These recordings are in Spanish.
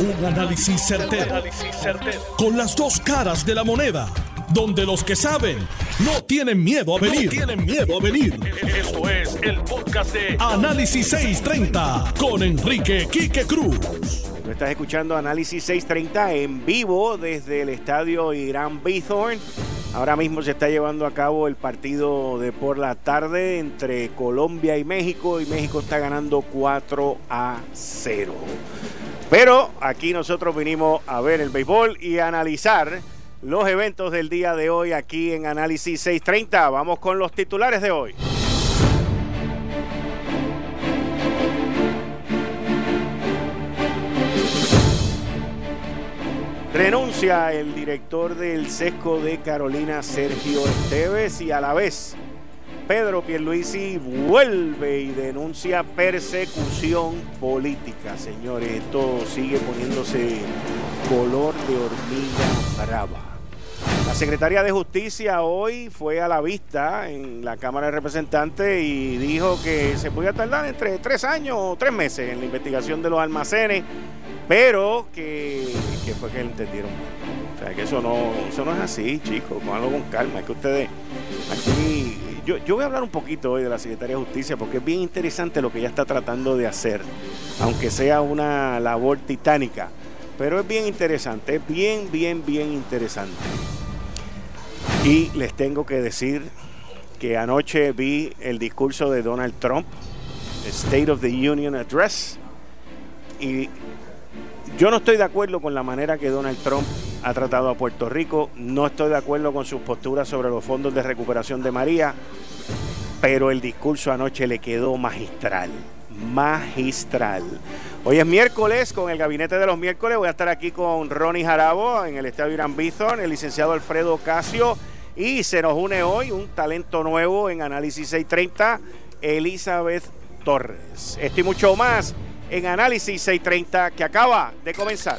Un análisis certero, Con las dos caras de la moneda. Donde los que saben no tienen miedo a venir. tienen miedo a venir. Esto es el podcast de Análisis 630 con Enrique Quique Cruz. Tú estás escuchando Análisis 630 en vivo desde el estadio Irán Bithorn. Ahora mismo se está llevando a cabo el partido de por la tarde entre Colombia y México y México está ganando 4 a 0. Pero aquí nosotros vinimos a ver el béisbol y analizar los eventos del día de hoy aquí en Análisis 630. Vamos con los titulares de hoy. Renuncia el director del sesco de Carolina, Sergio Esteves, y a la vez Pedro Pierluisi vuelve y denuncia persecución política. Señores, esto sigue poniéndose color de hormiga brava. La Secretaría de Justicia hoy fue a la vista en la Cámara de Representantes y dijo que se podía tardar entre tres años o tres meses en la investigación de los almacenes, pero que, fue que entendieron. O sea, que eso no, eso no es así, chicos, algo con calma. Es que ustedes aquí yo, voy a hablar un poquito hoy de la Secretaría de Justicia porque es bien interesante lo que ella está tratando de hacer, aunque sea una labor titánica. Pero es bien interesante, es bien, bien, bien interesante. Y les tengo que decir que anoche vi el discurso de Donald Trump, State of the Union Address, y yo no estoy de acuerdo con la manera que Donald Trump ha tratado a Puerto Rico, no estoy de acuerdo con sus posturas sobre los fondos de recuperación de María, pero el discurso anoche le quedó magistral, magistral. Hoy es miércoles con el gabinete de los miércoles, voy a estar aquí con Ronnie Jarabo en el estadio Irán Bison, el licenciado Alfredo Casio y se nos une hoy un talento nuevo en Análisis 630, Elizabeth Torres. Esto y mucho más en Análisis 630 que acaba de comenzar.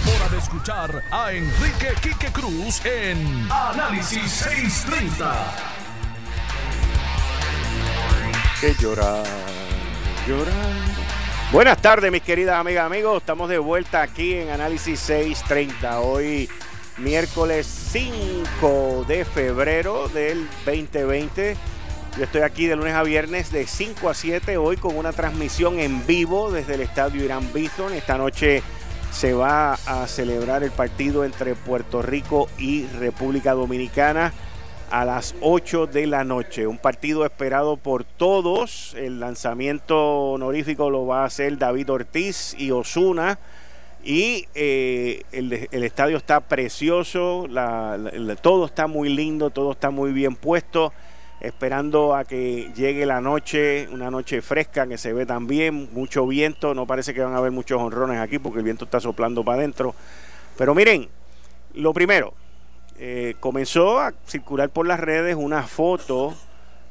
hora de escuchar a Enrique Quique Cruz en Análisis 630. Que llorar, llorar Buenas tardes, mis queridas amigas, amigos. Estamos de vuelta aquí en Análisis 630. Hoy, miércoles 5 de febrero del 2020. Yo estoy aquí de lunes a viernes de 5 a 7. Hoy con una transmisión en vivo desde el estadio Irán Bison. Esta noche se va a celebrar el partido entre Puerto Rico y República Dominicana a las 8 de la noche. Un partido esperado por todos. El lanzamiento honorífico lo va a hacer David Ortiz y Osuna. Y eh, el, estadio está precioso, todo está muy lindo, todo está muy bien puesto. Esperando a que llegue la noche, una noche fresca que se ve también, mucho viento. No parece que van a haber muchos honrones aquí porque el viento está soplando para adentro. Pero miren, lo primero, eh, comenzó a circular por las redes una foto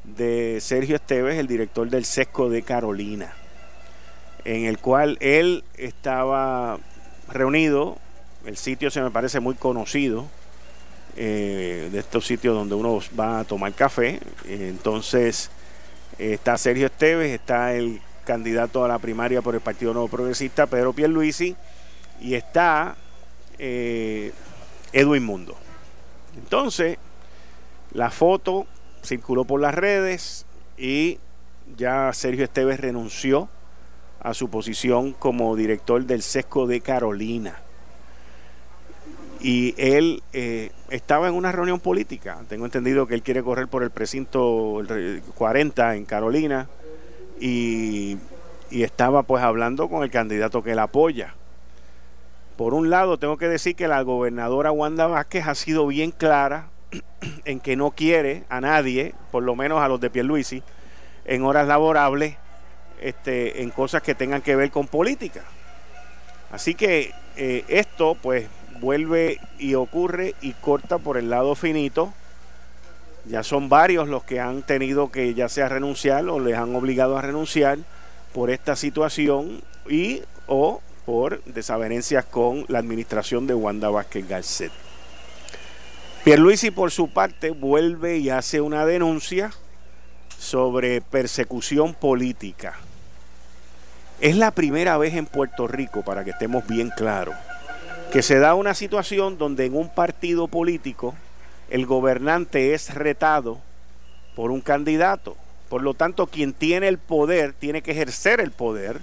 de Sergio Esteves, el director del SESCO de Carolina, en el cual él estaba reunido, el sitio se me parece muy conocido, eh, de estos sitios donde uno va a tomar café, entonces está Sergio Esteves, está el candidato a la primaria por el Partido Nuevo Progresista, Pedro Pierluisi, y está eh, Edwin Mundo. Entonces, la foto circuló por las redes y ya Sergio Esteves renunció a su posición como director del SESCO de Carolina. Y él eh, estaba en una reunión política. Tengo entendido que él quiere correr por el precinto 40 en Carolina y, estaba pues hablando con el candidato que él apoya. Por un lado, tengo que decir que la gobernadora Wanda Vázquez ha sido bien clara en que no quiere a nadie, por lo menos a los de Pierluisi, en horas laborables, este, en cosas que tengan que ver con política. Así que eh, esto pues vuelve y ocurre y corta por el lado finito. Ya son varios los que han tenido que ya sea renunciar o les han obligado a renunciar por esta situación y o por desavenencias con la administración de Wanda Vázquez Garcet. Pierluisi por su parte vuelve y hace una denuncia sobre persecución política. Es la primera vez en Puerto Rico, para que estemos bien claros, que se da una situación donde en un partido político el gobernante es retado por un candidato. Por lo tanto, quien tiene el poder tiene que ejercer el poder.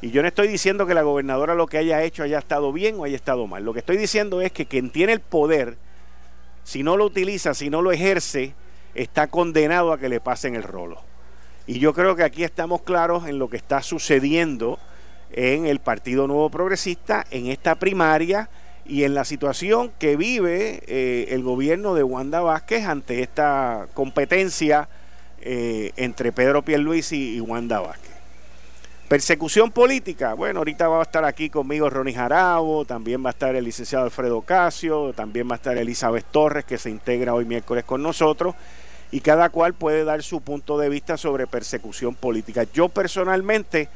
Y yo no estoy diciendo que la gobernadora lo que haya hecho haya estado bien o haya estado mal. Lo que estoy diciendo es que quien tiene el poder, si no lo utiliza, si no lo ejerce, está condenado a que le pasen el rolo. Y yo creo que aquí estamos claros en lo que está sucediendo en el Partido Nuevo Progresista, en esta primaria y en la situación que vive eh, el gobierno de Wanda Vázquez ante esta competencia eh, entre Pedro Pierluisi y Wanda Vázquez. Persecución política, bueno, ahorita va a estar aquí conmigo Ronnie Jarabo, también va a estar el licenciado Alfredo Casio, también va a estar Elizabeth Torres, que se integra hoy miércoles con nosotros y cada cual puede dar su punto de vista sobre persecución política. Yo personalmente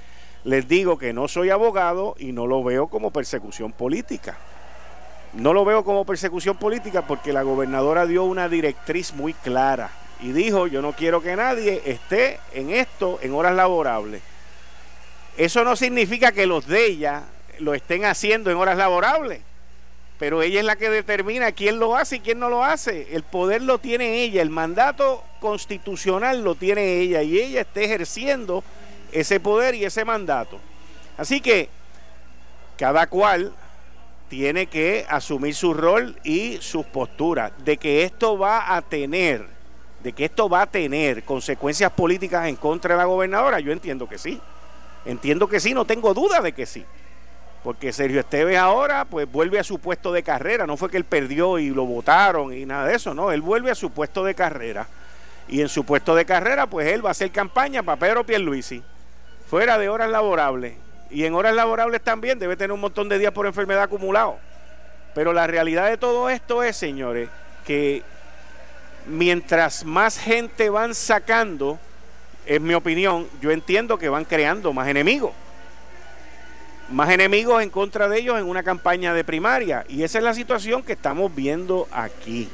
les digo que no soy abogado y no lo veo como persecución política. No lo veo como persecución política porque la gobernadora dio una directriz muy clara y dijo, yo no quiero que nadie esté en esto en horas laborables. Eso no significa que los de ella lo estén haciendo en horas laborables pero ella es la que determina quién lo hace y quién no lo hace. El poder lo tiene ella, el mandato constitucional lo tiene ella y ella está ejerciendo ese poder y ese mandato. Así que cada cual tiene que asumir su rol y sus posturas de que esto va a tener, de que esto va a tener consecuencias políticas en contra de la gobernadora, yo entiendo que sí. Entiendo que sí, no tengo duda de que sí. Porque Sergio Esteves ahora pues vuelve a su puesto de carrera. No fue que él perdió y lo votaron y nada de eso, no. Él vuelve a su puesto de carrera. Y en su puesto de carrera pues él va a hacer campaña para Pedro Pierluisi. Fuera de horas laborables. Y en horas laborables también debe tener un montón de días por enfermedad acumulado. Pero la realidad de todo esto es, señores, que mientras más gente van sacando, en mi opinión, yo entiendo que van creando más enemigos más enemigos en contra de ellos en una campaña de primaria. Y esa es la situación que estamos viendo aquí.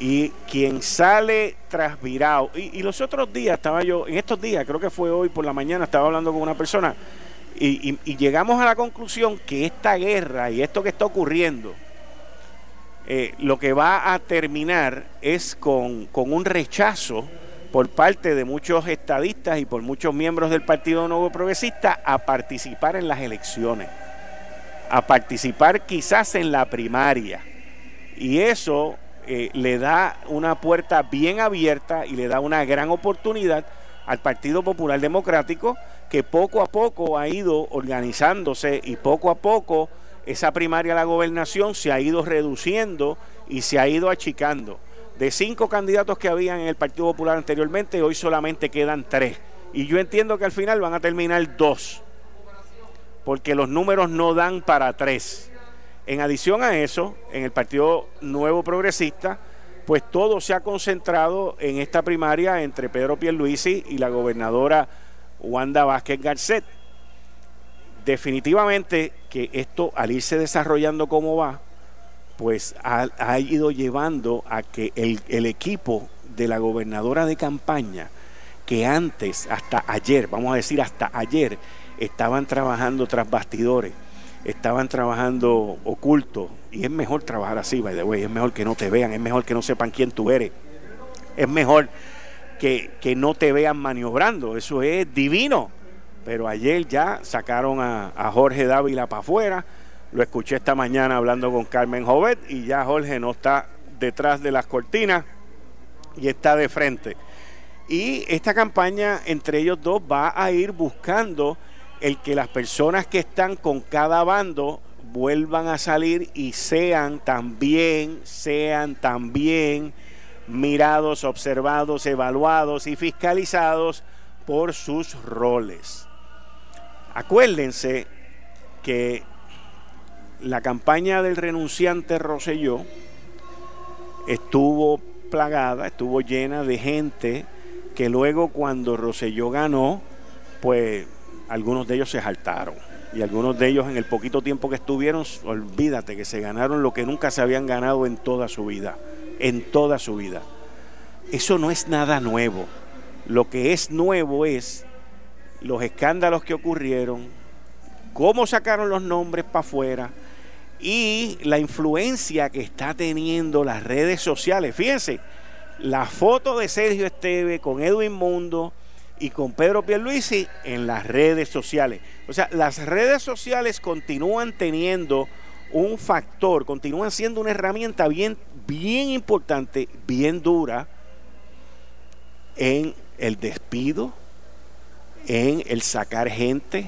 Y quien sale trasvirado, y, y los otros días estaba yo, en estos días, creo que fue hoy por la mañana, estaba hablando con una persona y, llegamos a la conclusión que esta guerra y esto que está ocurriendo, eh, lo que va a terminar es con, con un rechazo por parte de muchos estadistas y por muchos miembros del Partido Nuevo Progresista a participar en las elecciones, a participar quizás en la primaria. Y eso eh, le da una puerta bien abierta y le da una gran oportunidad al Partido Popular Democrático que poco a poco ha ido organizándose y poco a poco esa primaria a la gobernación se ha ido reduciendo y se ha ido achicando. De cinco candidatos que habían en el Partido Popular anteriormente, hoy solamente quedan tres. Y yo entiendo que al final van a terminar dos, porque los números no dan para tres. En adición a eso, en el Partido Nuevo Progresista, pues todo se ha concentrado en esta primaria entre Pedro Pierluisi y la gobernadora Wanda Vázquez Garcet. Definitivamente que esto, al irse desarrollando como va, pues ha, ido llevando a que el, equipo de la gobernadora de campaña, que antes, hasta ayer, vamos a decir hasta ayer, estaban trabajando tras bastidores, estaban trabajando oculto, y es mejor trabajar así, by the way, es mejor que no te vean, es mejor que no sepan quién tú eres, es mejor que, no te vean maniobrando, eso es divino. Pero ayer ya sacaron a, a Jorge Dávila para afuera, lo escuché esta mañana hablando con Carmen Jovet y ya Jorge no está detrás de las cortinas y está de frente. Y esta campaña entre ellos dos va a ir buscando el que las personas que están con cada bando vuelvan a salir y sean también, sean también mirados, observados, evaluados y fiscalizados por sus roles. Acuérdense que la campaña del renunciante Roselló estuvo plagada, estuvo llena de gente que luego cuando Roselló ganó, pues algunos de ellos se saltaron. Y algunos de ellos en el poquito tiempo que estuvieron, olvídate que se ganaron lo que nunca se habían ganado en toda su vida. En toda su vida. Eso no es nada nuevo. Lo que es nuevo es los escándalos que ocurrieron, cómo sacaron los nombres para afuera y la influencia que está teniendo las redes sociales. Fíjense, la foto de Sergio Esteve con Edwin Mundo y con Pedro Pierluisi en las redes sociales. O sea, las redes sociales continúan teniendo un factor, continúan siendo una herramienta bien, bien importante, bien dura en el despido, en el sacar gente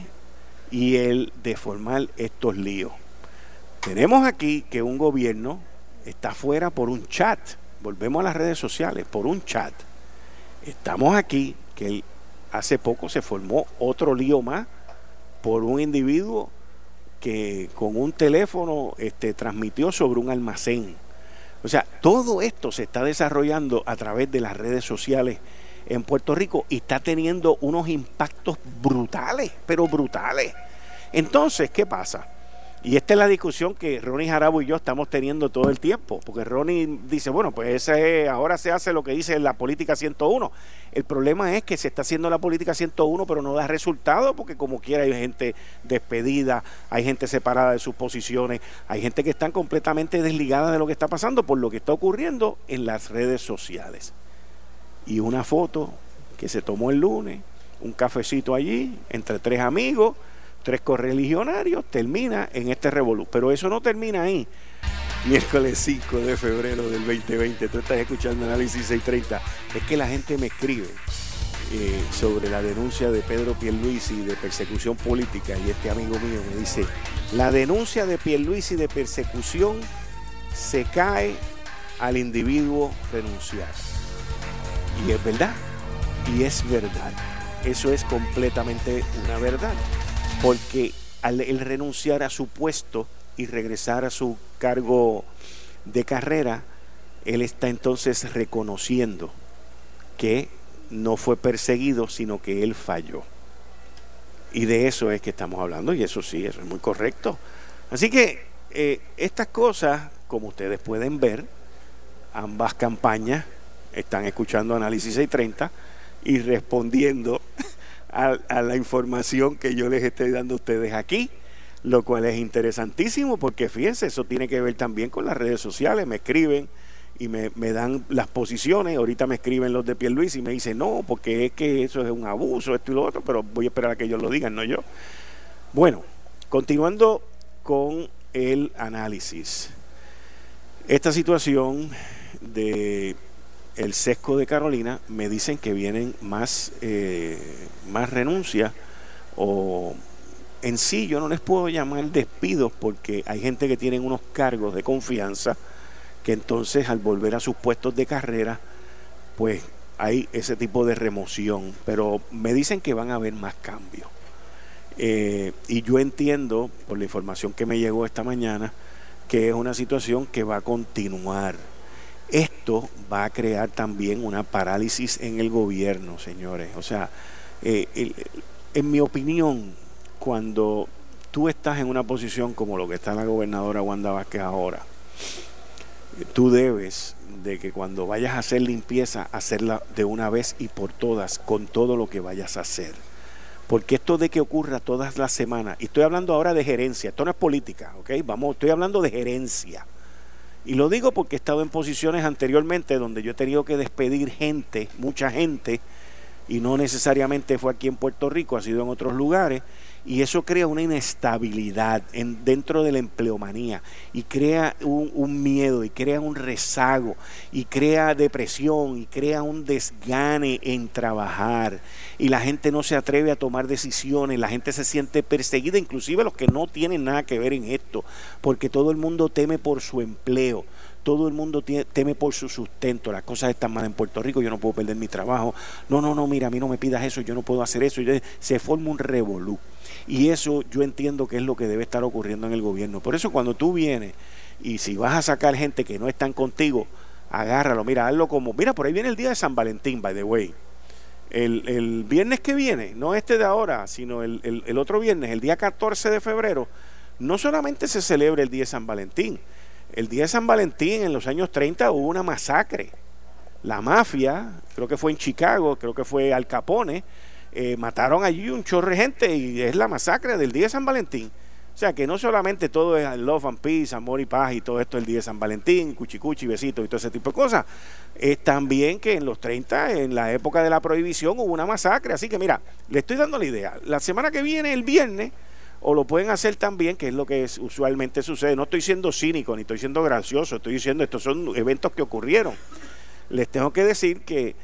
y el deformar estos líos. Tenemos aquí que un gobierno está fuera por un chat volvemos a las redes sociales, por un chat. Estamos aquí, que hace poco se formó otro lío más por un individuo que con un teléfono este, transmitió sobre un almacén. O sea, todo esto se está desarrollando a través de las redes sociales en Puerto Rico y está teniendo unos impactos brutales, pero brutales. Entonces, ¿qué pasa? Y esta es la discusión que Ronnie Jarabo y yo estamos teniendo todo el tiempo, porque Ronnie dice, bueno, pues ahora se hace lo que dice la política 101. El problema es que se está haciendo la política 101, pero no da resultado, porque como quiera hay gente despedida, hay gente separada de sus posiciones, hay gente que está completamente desligada de lo que está pasando por lo que está ocurriendo en las redes sociales. Y una foto que se tomó el lunes, un cafecito allí, entre tres amigos, tres correligionarios, termina en este revolú. Pero eso no termina ahí. Miércoles 5 de febrero del 2020, tú estás escuchando Análisis 630. Es que la gente me escribe eh, sobre la denuncia de Pedro Pierluisi de persecución política y este amigo mío me dice, la denuncia de Pierluisi de persecución se cae al individuo renunciar. Y es verdad, y es verdad. Eso es completamente una verdad porque al renunciar a su puesto y regresar a su cargo de carrera, él está entonces reconociendo que no fue perseguido, sino que él falló. Y de eso es que estamos hablando, y eso sí, eso es muy correcto. Así que eh, estas cosas, como ustedes pueden ver, ambas campañas están escuchando Análisis 630 y respondiendo a, la información que yo les estoy dando a ustedes aquí, lo cual es interesantísimo porque fíjense, eso tiene que ver también con las redes sociales, me escriben y me, dan las posiciones, ahorita me escriben los de Luis y me dicen, no, porque es que eso es un abuso, esto y lo otro, pero voy a esperar a que ellos lo digan, no yo. Bueno, continuando con el análisis. Esta situación de el sesco de Carolina, me dicen que vienen más, eh, más renuncias o en sí yo no les puedo llamar despidos porque hay gente que tienen unos cargos de confianza que entonces al volver a sus puestos de carrera, pues hay ese tipo de remoción, pero me dicen que van a haber más cambios. Eh, y yo entiendo, por la información que me llegó esta mañana, que es una situación que va a continuar esto va a crear también una parálisis en el gobierno, señores. O sea, eh, en mi opinión, cuando tú estás en una posición como lo que está la gobernadora Wanda Vázquez ahora, tú debes de que cuando vayas a hacer limpieza, hacerla de una vez y por todas, con todo lo que vayas a hacer. Porque esto de que ocurra todas las semanas, y estoy hablando ahora de gerencia, esto no es política, ¿ok? Vamos, estoy hablando de gerencia. Y lo digo porque he estado en posiciones anteriormente donde yo he tenido que despedir gente, mucha gente, y no necesariamente fue aquí en Puerto Rico, ha sido en otros lugares, y eso crea una inestabilidad en, dentro de la empleomanía y crea un, miedo y crea un rezago y crea depresión y crea un desgane en trabajar. Y la gente no se atreve a tomar decisiones, la gente se siente perseguida, inclusive los que no tienen nada que ver en esto, porque todo el mundo teme por su empleo todo el mundo teme por su sustento, las cosas están mal en Puerto Rico, yo no puedo perder mi trabajo, no, no, no, mira, a mí no me pidas eso, yo no puedo hacer eso, se forma un revolú. Y eso yo entiendo que es lo que debe estar ocurriendo en el gobierno. Por eso cuando tú vienes y si vas a sacar gente que no están contigo, agárralo, mira, hazlo como, mira, por ahí viene el día de San Valentín, by the way. El, viernes que viene, no este de ahora, sino el, el otro viernes, el día 14 de febrero, no solamente se celebra el día de San Valentín, el día de San Valentín en los años 30 hubo una masacre. La mafia, creo que fue en Chicago, creo que fue Al Capone, eh, mataron allí un chorro de gente y es la masacre del día de San Valentín. O sea que no solamente todo es love and peace, amor y paz y todo esto el día de San Valentín, cuchicuchi, besitos y todo ese tipo de cosas. Es también que en los 30, en la época de la prohibición, hubo una masacre. Así que mira, le estoy dando la idea. La semana que viene, el viernes, o lo pueden hacer también, que es lo que usualmente sucede. No estoy siendo cínico ni estoy siendo gracioso, estoy diciendo estos son eventos que ocurrieron. Les tengo que decir que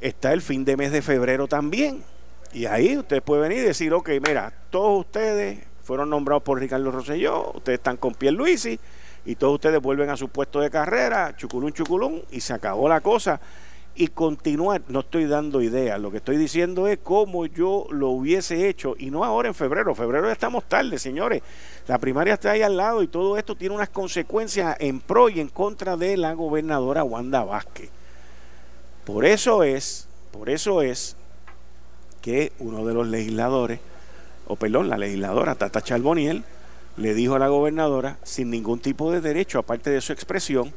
está el fin de mes de febrero también. Y ahí usted puede venir y decir, ok, mira, todos ustedes fueron nombrados por Ricardo Rosselló, ustedes están con Luisi y todos ustedes vuelven a su puesto de carrera, chuculún, chuculún, y se acabó la cosa y continuar. No estoy dando ideas, lo que estoy diciendo es cómo yo lo hubiese hecho y no ahora en febrero. Febrero estamos tarde, señores. La primaria está ahí al lado y todo esto tiene unas consecuencias en pro y en contra de la gobernadora Wanda Vázquez. Por eso es, por eso es que uno de los legisladores, o perdón, la legisladora Tata Charboniel, le dijo a la gobernadora, sin ningún tipo de derecho, aparte de su expresión,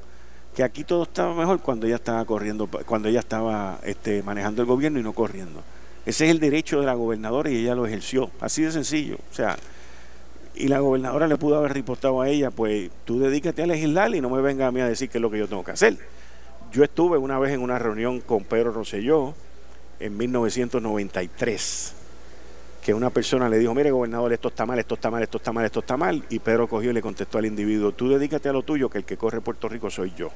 que aquí todo estaba mejor cuando ella estaba corriendo, cuando ella estaba este, manejando el gobierno y no corriendo. Ese es el derecho de la gobernadora y ella lo ejerció, así de sencillo. O sea, y la gobernadora le pudo haber reportado a ella, pues tú dedícate a legislar y no me venga a mí a decir qué es lo que yo tengo que hacer. Yo estuve una vez en una reunión con Pedro Rosselló en 1993 que una persona le dijo, mire gobernador, esto está mal, esto está mal, esto está mal, esto está mal, y Pedro cogió y le contestó al individuo, tú dedícate a lo tuyo, que el que corre Puerto Rico soy yo.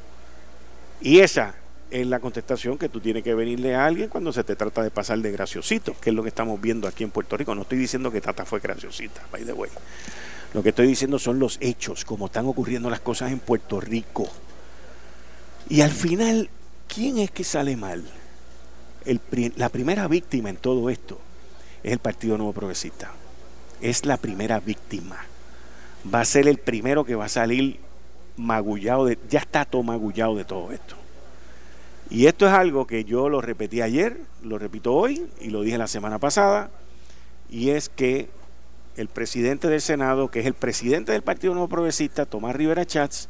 Y esa es la contestación que tú tienes que venirle a alguien cuando se te trata de pasar de graciosito, que es lo que estamos viendo aquí en Puerto Rico. No estoy diciendo que Tata fue graciosita, by the way. Lo que estoy diciendo son los hechos, como están ocurriendo las cosas en Puerto Rico. Y al final, ¿quién es que sale mal? la primera víctima en todo esto es el Partido Nuevo Progresista. Es la primera víctima. Va a ser el primero que va a salir magullado de, ya está todo magullado de todo esto. Y esto es algo que yo lo repetí ayer, lo repito hoy y lo dije la semana pasada, y es que el presidente del Senado, que es el presidente del Partido Nuevo Progresista, Tomás Rivera Chats,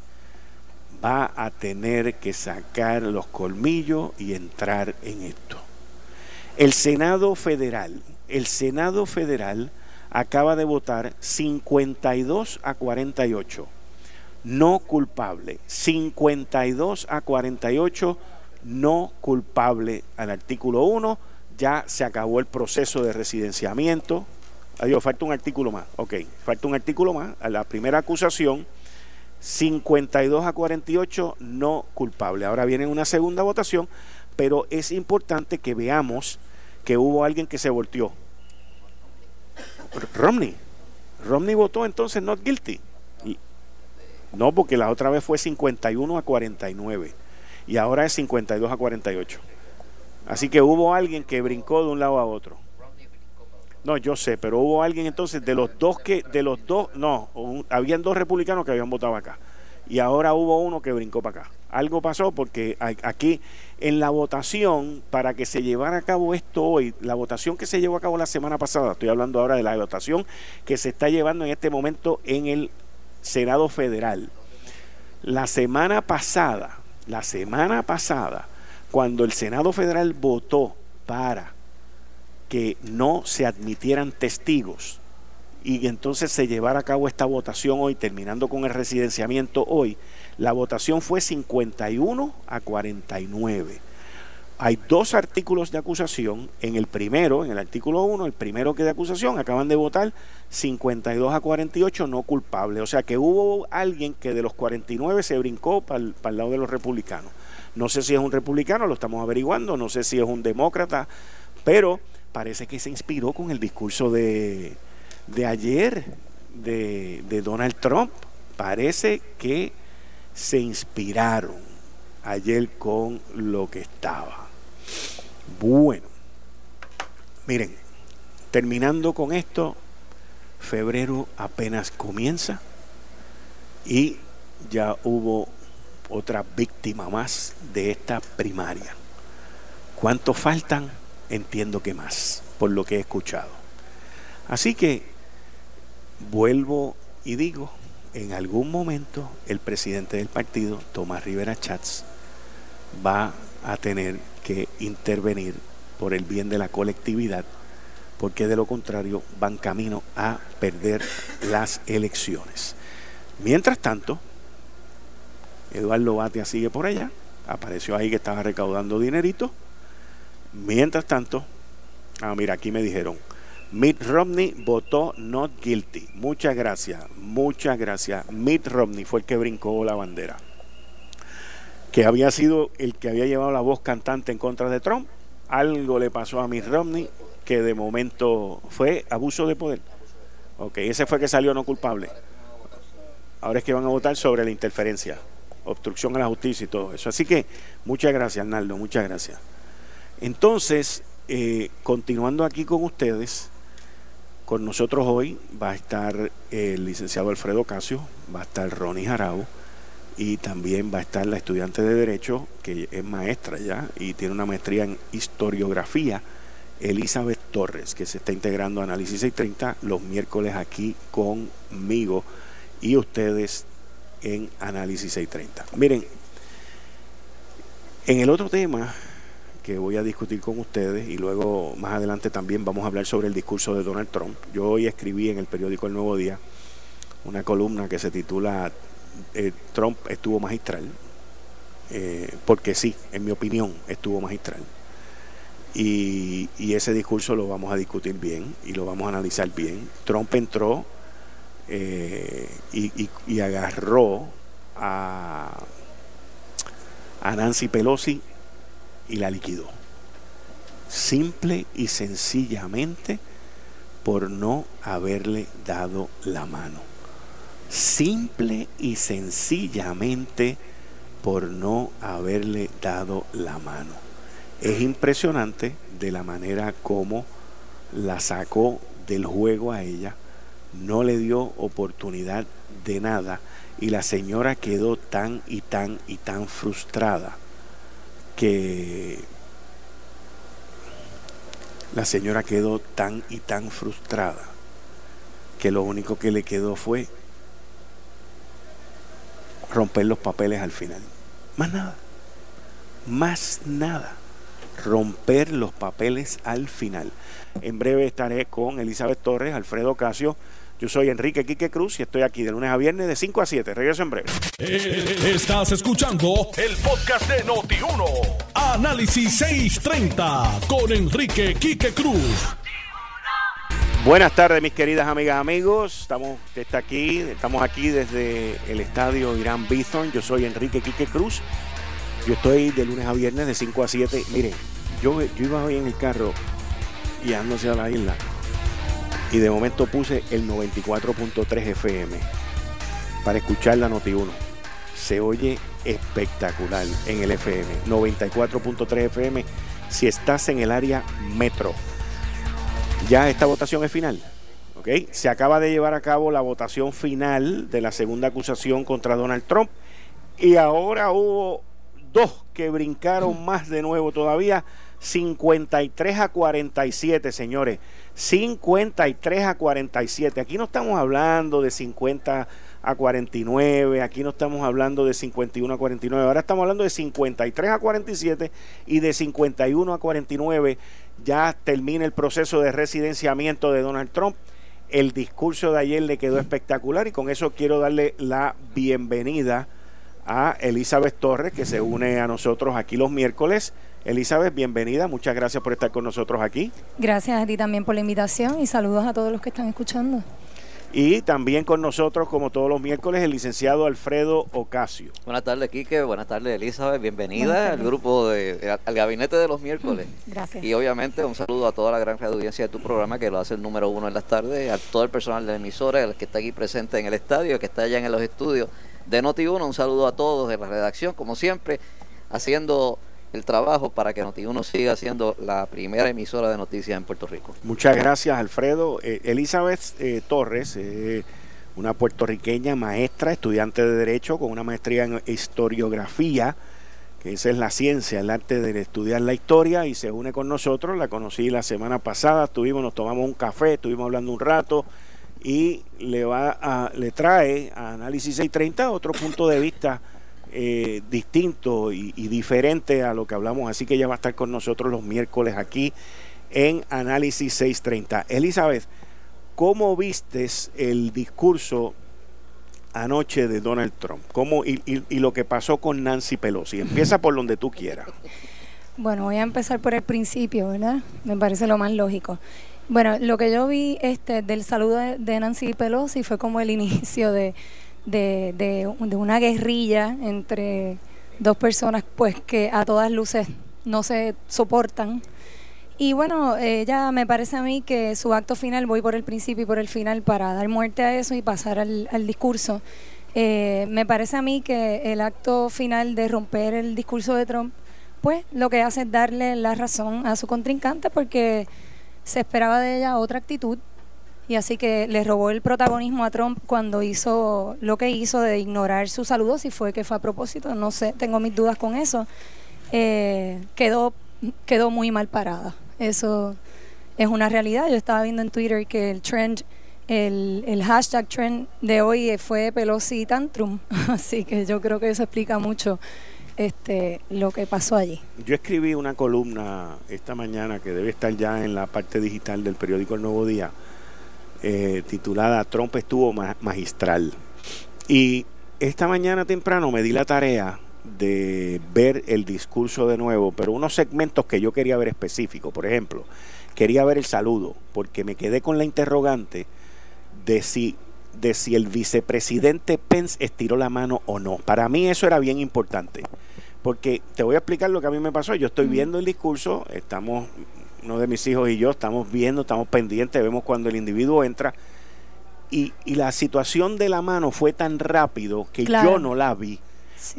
va a tener que sacar los colmillos y entrar en esto. El Senado Federal el Senado Federal acaba de votar 52 a 48 no culpable, 52 a 48 no culpable al artículo 1, ya se acabó el proceso de residenciamiento. Adiós, falta un artículo más. Ok, falta un artículo más. A la primera acusación, 52 a 48 no culpable. Ahora viene una segunda votación, pero es importante que veamos que hubo alguien que se volteó. Romney. Romney votó entonces not guilty. No, porque la otra vez fue 51 a 49 y ahora es 52 a 48. Así que hubo alguien que brincó de un lado a otro. No, yo sé, pero hubo alguien entonces de los dos que, de los dos, no, habían dos republicanos que habían votado acá y ahora hubo uno que brincó para acá. Algo pasó porque aquí en la votación, para que se llevara a cabo esto hoy, la votación que se llevó a cabo la semana pasada, estoy hablando ahora de la votación que se está llevando en este momento en el Senado Federal. La semana pasada, la semana pasada, cuando el Senado Federal votó para que no se admitieran testigos, y entonces se llevara a cabo esta votación hoy, terminando con el residenciamiento hoy, la votación fue 51 a 49. Hay dos artículos de acusación. En el primero, en el artículo 1, el primero que de acusación, acaban de votar 52 a 48 no culpable. O sea que hubo alguien que de los 49 se brincó para el, para el lado de los republicanos. No sé si es un republicano, lo estamos averiguando, no sé si es un demócrata, pero parece que se inspiró con el discurso de, de ayer de, Donald Trump. Parece que se inspiraron ayer con lo que estaba. Bueno, miren, terminando con esto, febrero apenas comienza y ya hubo otra víctima más de esta primaria. ¿Cuántos faltan? Entiendo que más, por lo que he escuchado. Así que vuelvo y digo, en algún momento el presidente del partido, Tomás Rivera Chats, va a tener que intervenir por el bien de la colectividad, porque de lo contrario van camino a perder las elecciones. Mientras tanto, Eduardo Batia sigue por allá, apareció ahí que estaba recaudando dinerito. Mientras tanto, ah, mira, aquí me dijeron, Mitt Romney votó not guilty. Muchas gracias, muchas gracias. Mitt Romney fue el que brincó la bandera. Que había sido el que había llevado la voz cantante en contra de Trump. Algo le pasó a Mitt Romney que de momento fue abuso de poder. Ok, ese fue que salió no culpable. Ahora es que van a votar sobre la interferencia, obstrucción a la justicia y todo eso. Así que muchas gracias, Arnaldo, muchas gracias. Entonces, eh, continuando aquí con ustedes, con nosotros hoy va a estar el licenciado Alfredo Casio, va a estar Ronnie Jarabo y también va a estar la estudiante de Derecho, que es maestra ya y tiene una maestría en historiografía, Elizabeth Torres, que se está integrando a Análisis 630 los miércoles aquí conmigo y ustedes en Análisis 630. Miren, en el otro tema que voy a discutir con ustedes y luego más adelante también vamos a hablar sobre el discurso de Donald Trump. Yo hoy escribí en el periódico El Nuevo Día una columna que se titula eh, Trump estuvo magistral, eh, porque sí, en mi opinión, estuvo magistral. Y, ese discurso lo vamos a discutir bien y lo vamos a analizar bien. Trump entró eh, y, agarró a, a Nancy Pelosi y la liquidó. Simple y sencillamente por no haberle dado la mano. Simple y sencillamente por no haberle dado la mano. Es impresionante de la manera como la sacó del juego a ella, no le dio oportunidad de nada y la señora quedó tan y tan y tan frustrada que la señora quedó tan y tan frustrada que lo único que le quedó fue romper los papeles al final. Más nada. Más nada. Romper los papeles al final. En breve estaré con Elizabeth Torres, Alfredo Casio, yo soy Enrique Quique Cruz y estoy aquí de lunes a viernes de 5 a 7. Regreso en breve. Eh, estás escuchando el podcast de Noti1. Análisis 630 con Enrique Quique Cruz. Buenas tardes, mis queridas amigas, amigos. Estamos, está aquí, estamos aquí desde el estadio Irán Bithorn. Yo soy Enrique Quique Cruz. Yo estoy de lunes a viernes de 5 a 7. Miren, yo, yo iba hoy en el carro guiándose a la isla y de momento puse el 94.3 FM para escuchar la Noti 1. Se oye espectacular en el FM. 94.3 FM si estás en el área metro. Ya esta votación es final. ¿ok? Se acaba de llevar a cabo la votación final de la segunda acusación contra Donald Trump. Y ahora hubo dos que brincaron más de nuevo todavía. 53 a 47, señores. 53 a 47. Aquí no estamos hablando de 50 a 49, aquí no estamos hablando de 51 a 49, ahora estamos hablando de 53 a 47 y de 51 a 49 ya termina el proceso de residenciamiento de Donald Trump. El discurso de ayer le quedó espectacular y con eso quiero darle la bienvenida a Elizabeth Torres que se une a nosotros aquí los miércoles. Elizabeth, bienvenida. Muchas gracias por estar con nosotros aquí. Gracias a ti también por la invitación y saludos a todos los que están escuchando. Y también con nosotros, como todos los miércoles, el licenciado Alfredo Ocasio. Buenas tardes, Quique. Buenas tardes, Elizabeth. Bienvenida al grupo, de, al gabinete de los miércoles. Gracias. Y obviamente un saludo a toda la gran audiencia de tu programa, que lo hace el número uno en las tardes, a todo el personal de la emisora, el que está aquí presente en el estadio, el que está allá en los estudios de Noti1. Un saludo a todos de la redacción, como siempre, haciendo el trabajo para que Noti1 siga siendo la primera emisora de noticias en Puerto Rico. Muchas gracias, Alfredo. Eh, Elizabeth eh, Torres, eh, una puertorriqueña maestra, estudiante de Derecho con una maestría en historiografía, que esa es la ciencia, el arte de estudiar la historia, y se une con nosotros. La conocí la semana pasada, estuvimos, nos tomamos un café, estuvimos hablando un rato y le va le trae a Análisis 630 otro punto de vista eh, distinto y, diferente a lo que hablamos. Así que ella va a estar con nosotros los miércoles aquí en Análisis 630. Elizabeth, ¿cómo vistes el discurso anoche de Donald Trump? ¿Cómo, y, y lo que pasó con Nancy Pelosi? Empieza por donde tú quieras. Bueno, voy a empezar por el principio, ¿verdad? Me parece lo más lógico. Bueno, lo que yo vi este, del saludo de Nancy Pelosi fue como el inicio de, de, de, una guerrilla entre dos personas pues que a todas luces no se soportan. Y bueno, ella me parece a mí que su acto final, voy por el principio y por el final para dar muerte a eso y pasar al, discurso. Eh, me parece a mí que el acto final de romper el discurso de Trump, pues lo que hace es darle la razón a su contrincante porque se esperaba de ella otra actitud y así que le robó el protagonismo a Trump cuando hizo lo que hizo de ignorar sus saludos y fue que fue a propósito, no sé, tengo mis dudas con eso. Eh, quedó, quedó muy mal parada. Eso es una realidad. Yo estaba viendo en Twitter que el trend, el, el hashtag trend de hoy fue Pelosi Tantrum, así que yo creo que eso explica mucho este, lo que pasó allí. Yo escribí una columna esta mañana que debe estar ya en la parte digital del periódico El Nuevo Día, eh, titulada Trump estuvo magistral. Y esta mañana temprano me di la tarea de ver el discurso de nuevo, pero unos segmentos que yo quería ver específicos. Por ejemplo, quería ver el saludo, porque me quedé con la interrogante de si de si el vicepresidente Pence estiró la mano o no. Para mí eso era bien importante. Porque te voy a explicar lo que a mí me pasó. Yo estoy viendo el discurso, estamos, uno de mis hijos y yo estamos viendo, estamos pendientes, vemos cuando el individuo entra. Y, y la situación de la mano fue tan rápido que yo no la vi.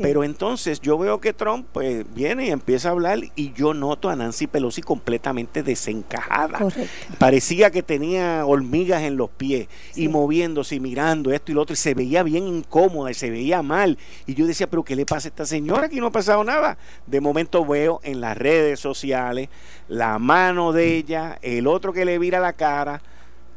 Pero entonces yo veo que Trump pues viene y empieza a hablar y yo noto a Nancy Pelosi completamente desencajada. Parecía que tenía hormigas en los pies y moviéndose y mirando esto y lo otro y se veía bien incómoda y se veía mal. Y yo decía, pero ¿qué le pasa a esta señora? Aquí no ha pasado nada. De momento veo en las redes sociales la mano de ella, el otro que le vira la cara.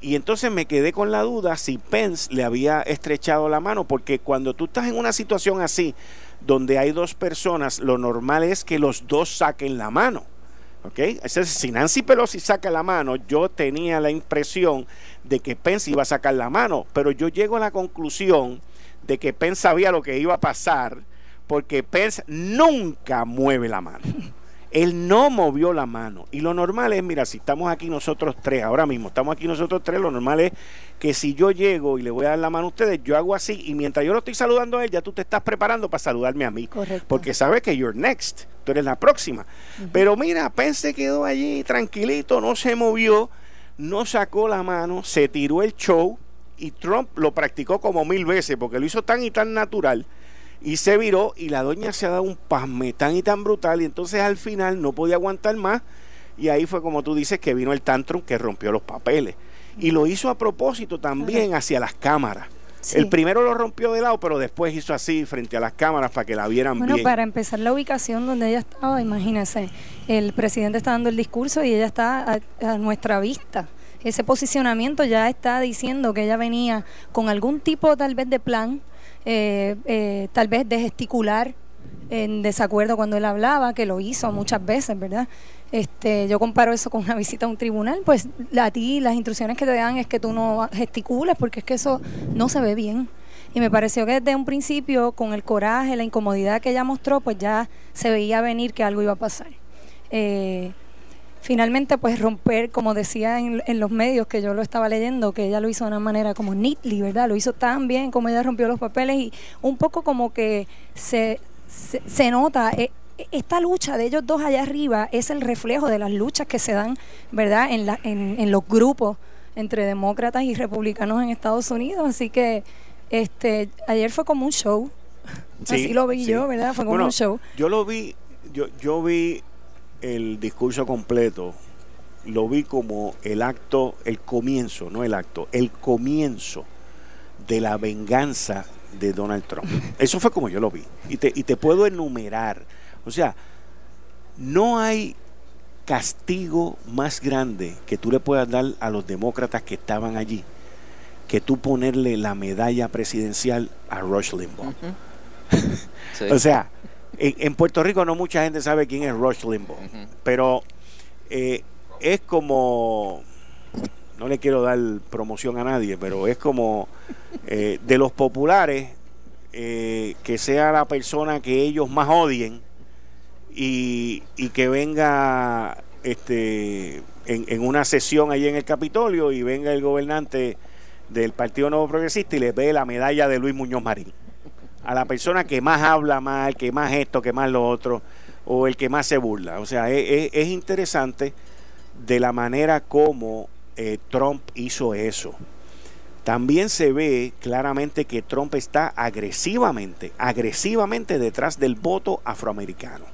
Y entonces me quedé con la duda si Pence le había estrechado la mano, porque cuando tú estás en una situación así, donde hay dos personas, lo normal es que los dos saquen la mano. ¿Ok? Entonces, si Nancy Pelosi saca la mano, yo tenía la impresión de que Pence iba a sacar la mano, pero yo llego a la conclusión de que Pence sabía lo que iba a pasar, porque Pence nunca mueve la mano. Él no movió la mano. Y lo normal es, mira, si estamos aquí nosotros tres, ahora mismo estamos aquí nosotros tres, lo normal es que si yo llego y le voy a dar la mano a ustedes, yo hago así y mientras yo lo estoy saludando a él, ya tú te estás preparando para saludarme a mí. Correcto. Porque sabes que you're next, tú eres la próxima. Pero mira, Pence quedó allí tranquilito, no se movió, no sacó la mano, se tiró el show y Trump lo practicó como mil veces porque lo hizo tan y tan natural y se viró y la doña se ha dado un pasme tan y tan brutal y entonces al final no podía aguantar más y ahí fue como tú dices que vino el tantrum que rompió los papeles y lo hizo a propósito también hacia las cámaras. El primero lo rompió de lado, pero después hizo así frente a las cámaras para que la vieran bien. Bueno, para empezar la ubicación donde ella estaba, imagínese, el presidente está dando el discurso y ella está a nuestra vista ese posicionamiento ya está diciendo que ella venía con algún tipo tal vez de plan eh, eh, tal vez de gesticular en desacuerdo cuando él hablaba, que lo hizo muchas veces, ¿verdad? Este, yo comparo eso con una visita a un tribunal, pues a ti las instrucciones que te dan es que tú no gesticules porque es que eso no se ve bien. Y me pareció que desde un principio, con el coraje, la incomodidad que ella mostró, pues ya se veía venir que algo iba a pasar. Eh, finalmente pues romper, como decía en, los medios que yo lo estaba leyendo, que ella lo hizo de una manera como neatly, ¿verdad? Lo hizo tan bien como ella rompió los papeles y un poco como que se, se, nota... Eh, esta lucha de ellos dos allá arriba es el reflejo de las luchas que se dan, ¿verdad?, en, la, en, en los grupos entre demócratas y republicanos en Estados Unidos. Así que este ayer fue como un show Así lo vi yo, ¿verdad? Fue como un show. Yo lo vi, yo, yo vi el discurso completo, lo vi como el acto, el comienzo, no el acto, el comienzo de la venganza de Donald Trump. Eso fue como yo lo vi. Y te, y te puedo enumerar. O sea, no hay castigo más grande que tú le puedas dar a los demócratas que estaban allí que tú ponerle la medalla presidencial a Rush Limbaugh. o sea, en, Puerto Rico no mucha gente sabe quién es Rush Limbaugh, pero eh, es como, no le quiero dar promoción a nadie, pero es como eh, de los populares, eh, que sea la persona que ellos más odien y, y que venga este en, en, una sesión allí en el Capitolio y venga el gobernante del Partido Nuevo Progresista y le ve la medalla de Luis Muñoz Marín. A la persona que más habla mal, que más esto, que más lo otro, o el que más se burla. O sea, es, interesante de la manera como eh, Trump hizo eso. También se ve claramente que Trump está agresivamente, agresivamente detrás del voto afroamericano.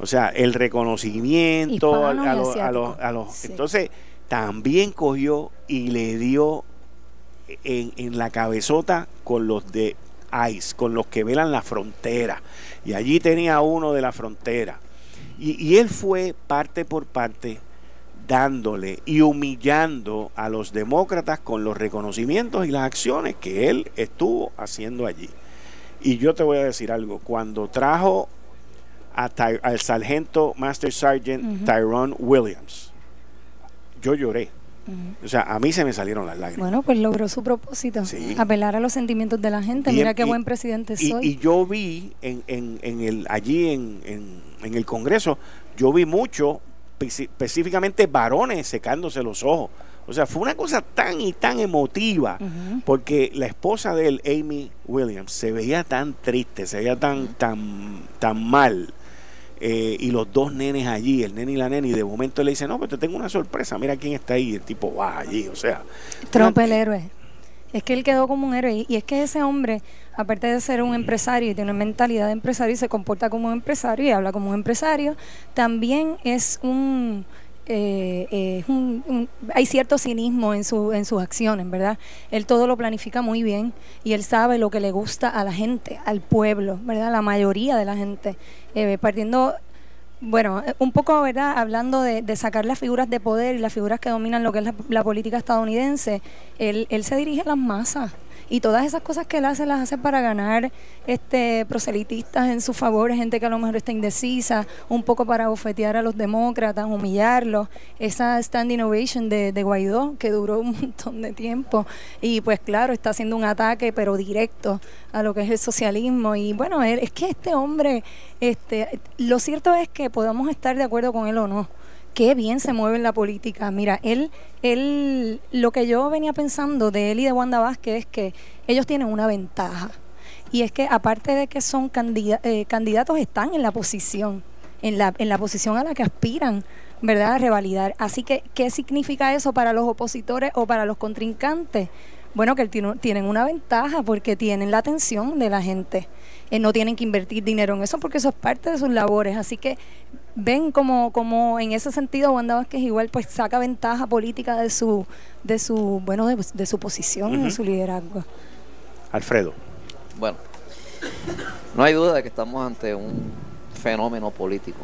O sea, el reconocimiento a, los, a, los, Entonces, también cogió y le dio en, la cabezota con los de ICE, con los que velan la frontera. Y allí tenía uno de la frontera. Y, y él fue parte por parte dándole y humillando a los demócratas con los reconocimientos y las acciones que él estuvo haciendo allí. Y yo te voy a decir algo, cuando trajo al sargento Master Sergeant Tyrone Williams. Yo lloré. O sea, a mí se me salieron las lágrimas. Bueno, pues logró su propósito, apelar a los sentimientos de la gente. Mira qué buen presidente soy. Y yo vi en, en, en el, allí en, en, el Congreso, yo vi mucho, específicamente varones secándose los ojos. O sea, fue una cosa tan y tan emotiva, porque la esposa de él, Amy Williams, se veía tan triste, se veía tan, tan, tan mal eh, y los dos nenes allí, el nene y la nena, y de momento le dice, no, pero te tengo una sorpresa, mira quién está ahí, el tipo va allí, o sea. Trump el héroe. Es que él quedó como un héroe y es que ese hombre, aparte de ser un empresario y tiene una mentalidad de empresario y se comporta como un empresario y habla como un empresario, también es un eh, hay cierto cinismo en, su, en sus acciones, ¿verdad? Él todo lo planifica muy bien y él sabe lo que le gusta a la gente, al pueblo, ¿verdad? La mayoría de la gente. Eh, partiendo, bueno, un poco, ¿verdad? Hablando de, sacar las figuras de poder y las figuras que dominan lo que es la, política estadounidense, él, él se dirige a las masas y todas esas cosas que él hace las hace para ganar este proselitistas en su favor, gente que a lo mejor está indecisa, un poco para bofetear a los demócratas, humillarlos, esa standing ovation de, de Guaidó que duró un montón de tiempo y pues claro, está haciendo un ataque pero directo a lo que es el socialismo. Y bueno, es que este hombre, este, lo cierto es que podamos estar de acuerdo con él o no, qué bien se mueve en la política. Mira, él, él, lo que yo venía pensando de él y de Wanda Vázquez es que ellos tienen una ventaja. Y es que aparte de que son eh, candidatos, están en la posición, en la, en la posición a la que aspiran, ¿verdad? A revalidar. Así que, ¿qué significa eso para los opositores o para los contrincantes? Bueno, que tienen una ventaja porque tienen la atención de la gente. Eh, no tienen que invertir dinero en eso porque eso es parte de sus labores. Así que ven como, como en ese sentido Wanda Vázquez igual pues saca ventaja política de su, de su, bueno, de, su posición, de su liderazgo. Alfredo. Bueno, no hay duda de que estamos ante un fenómeno político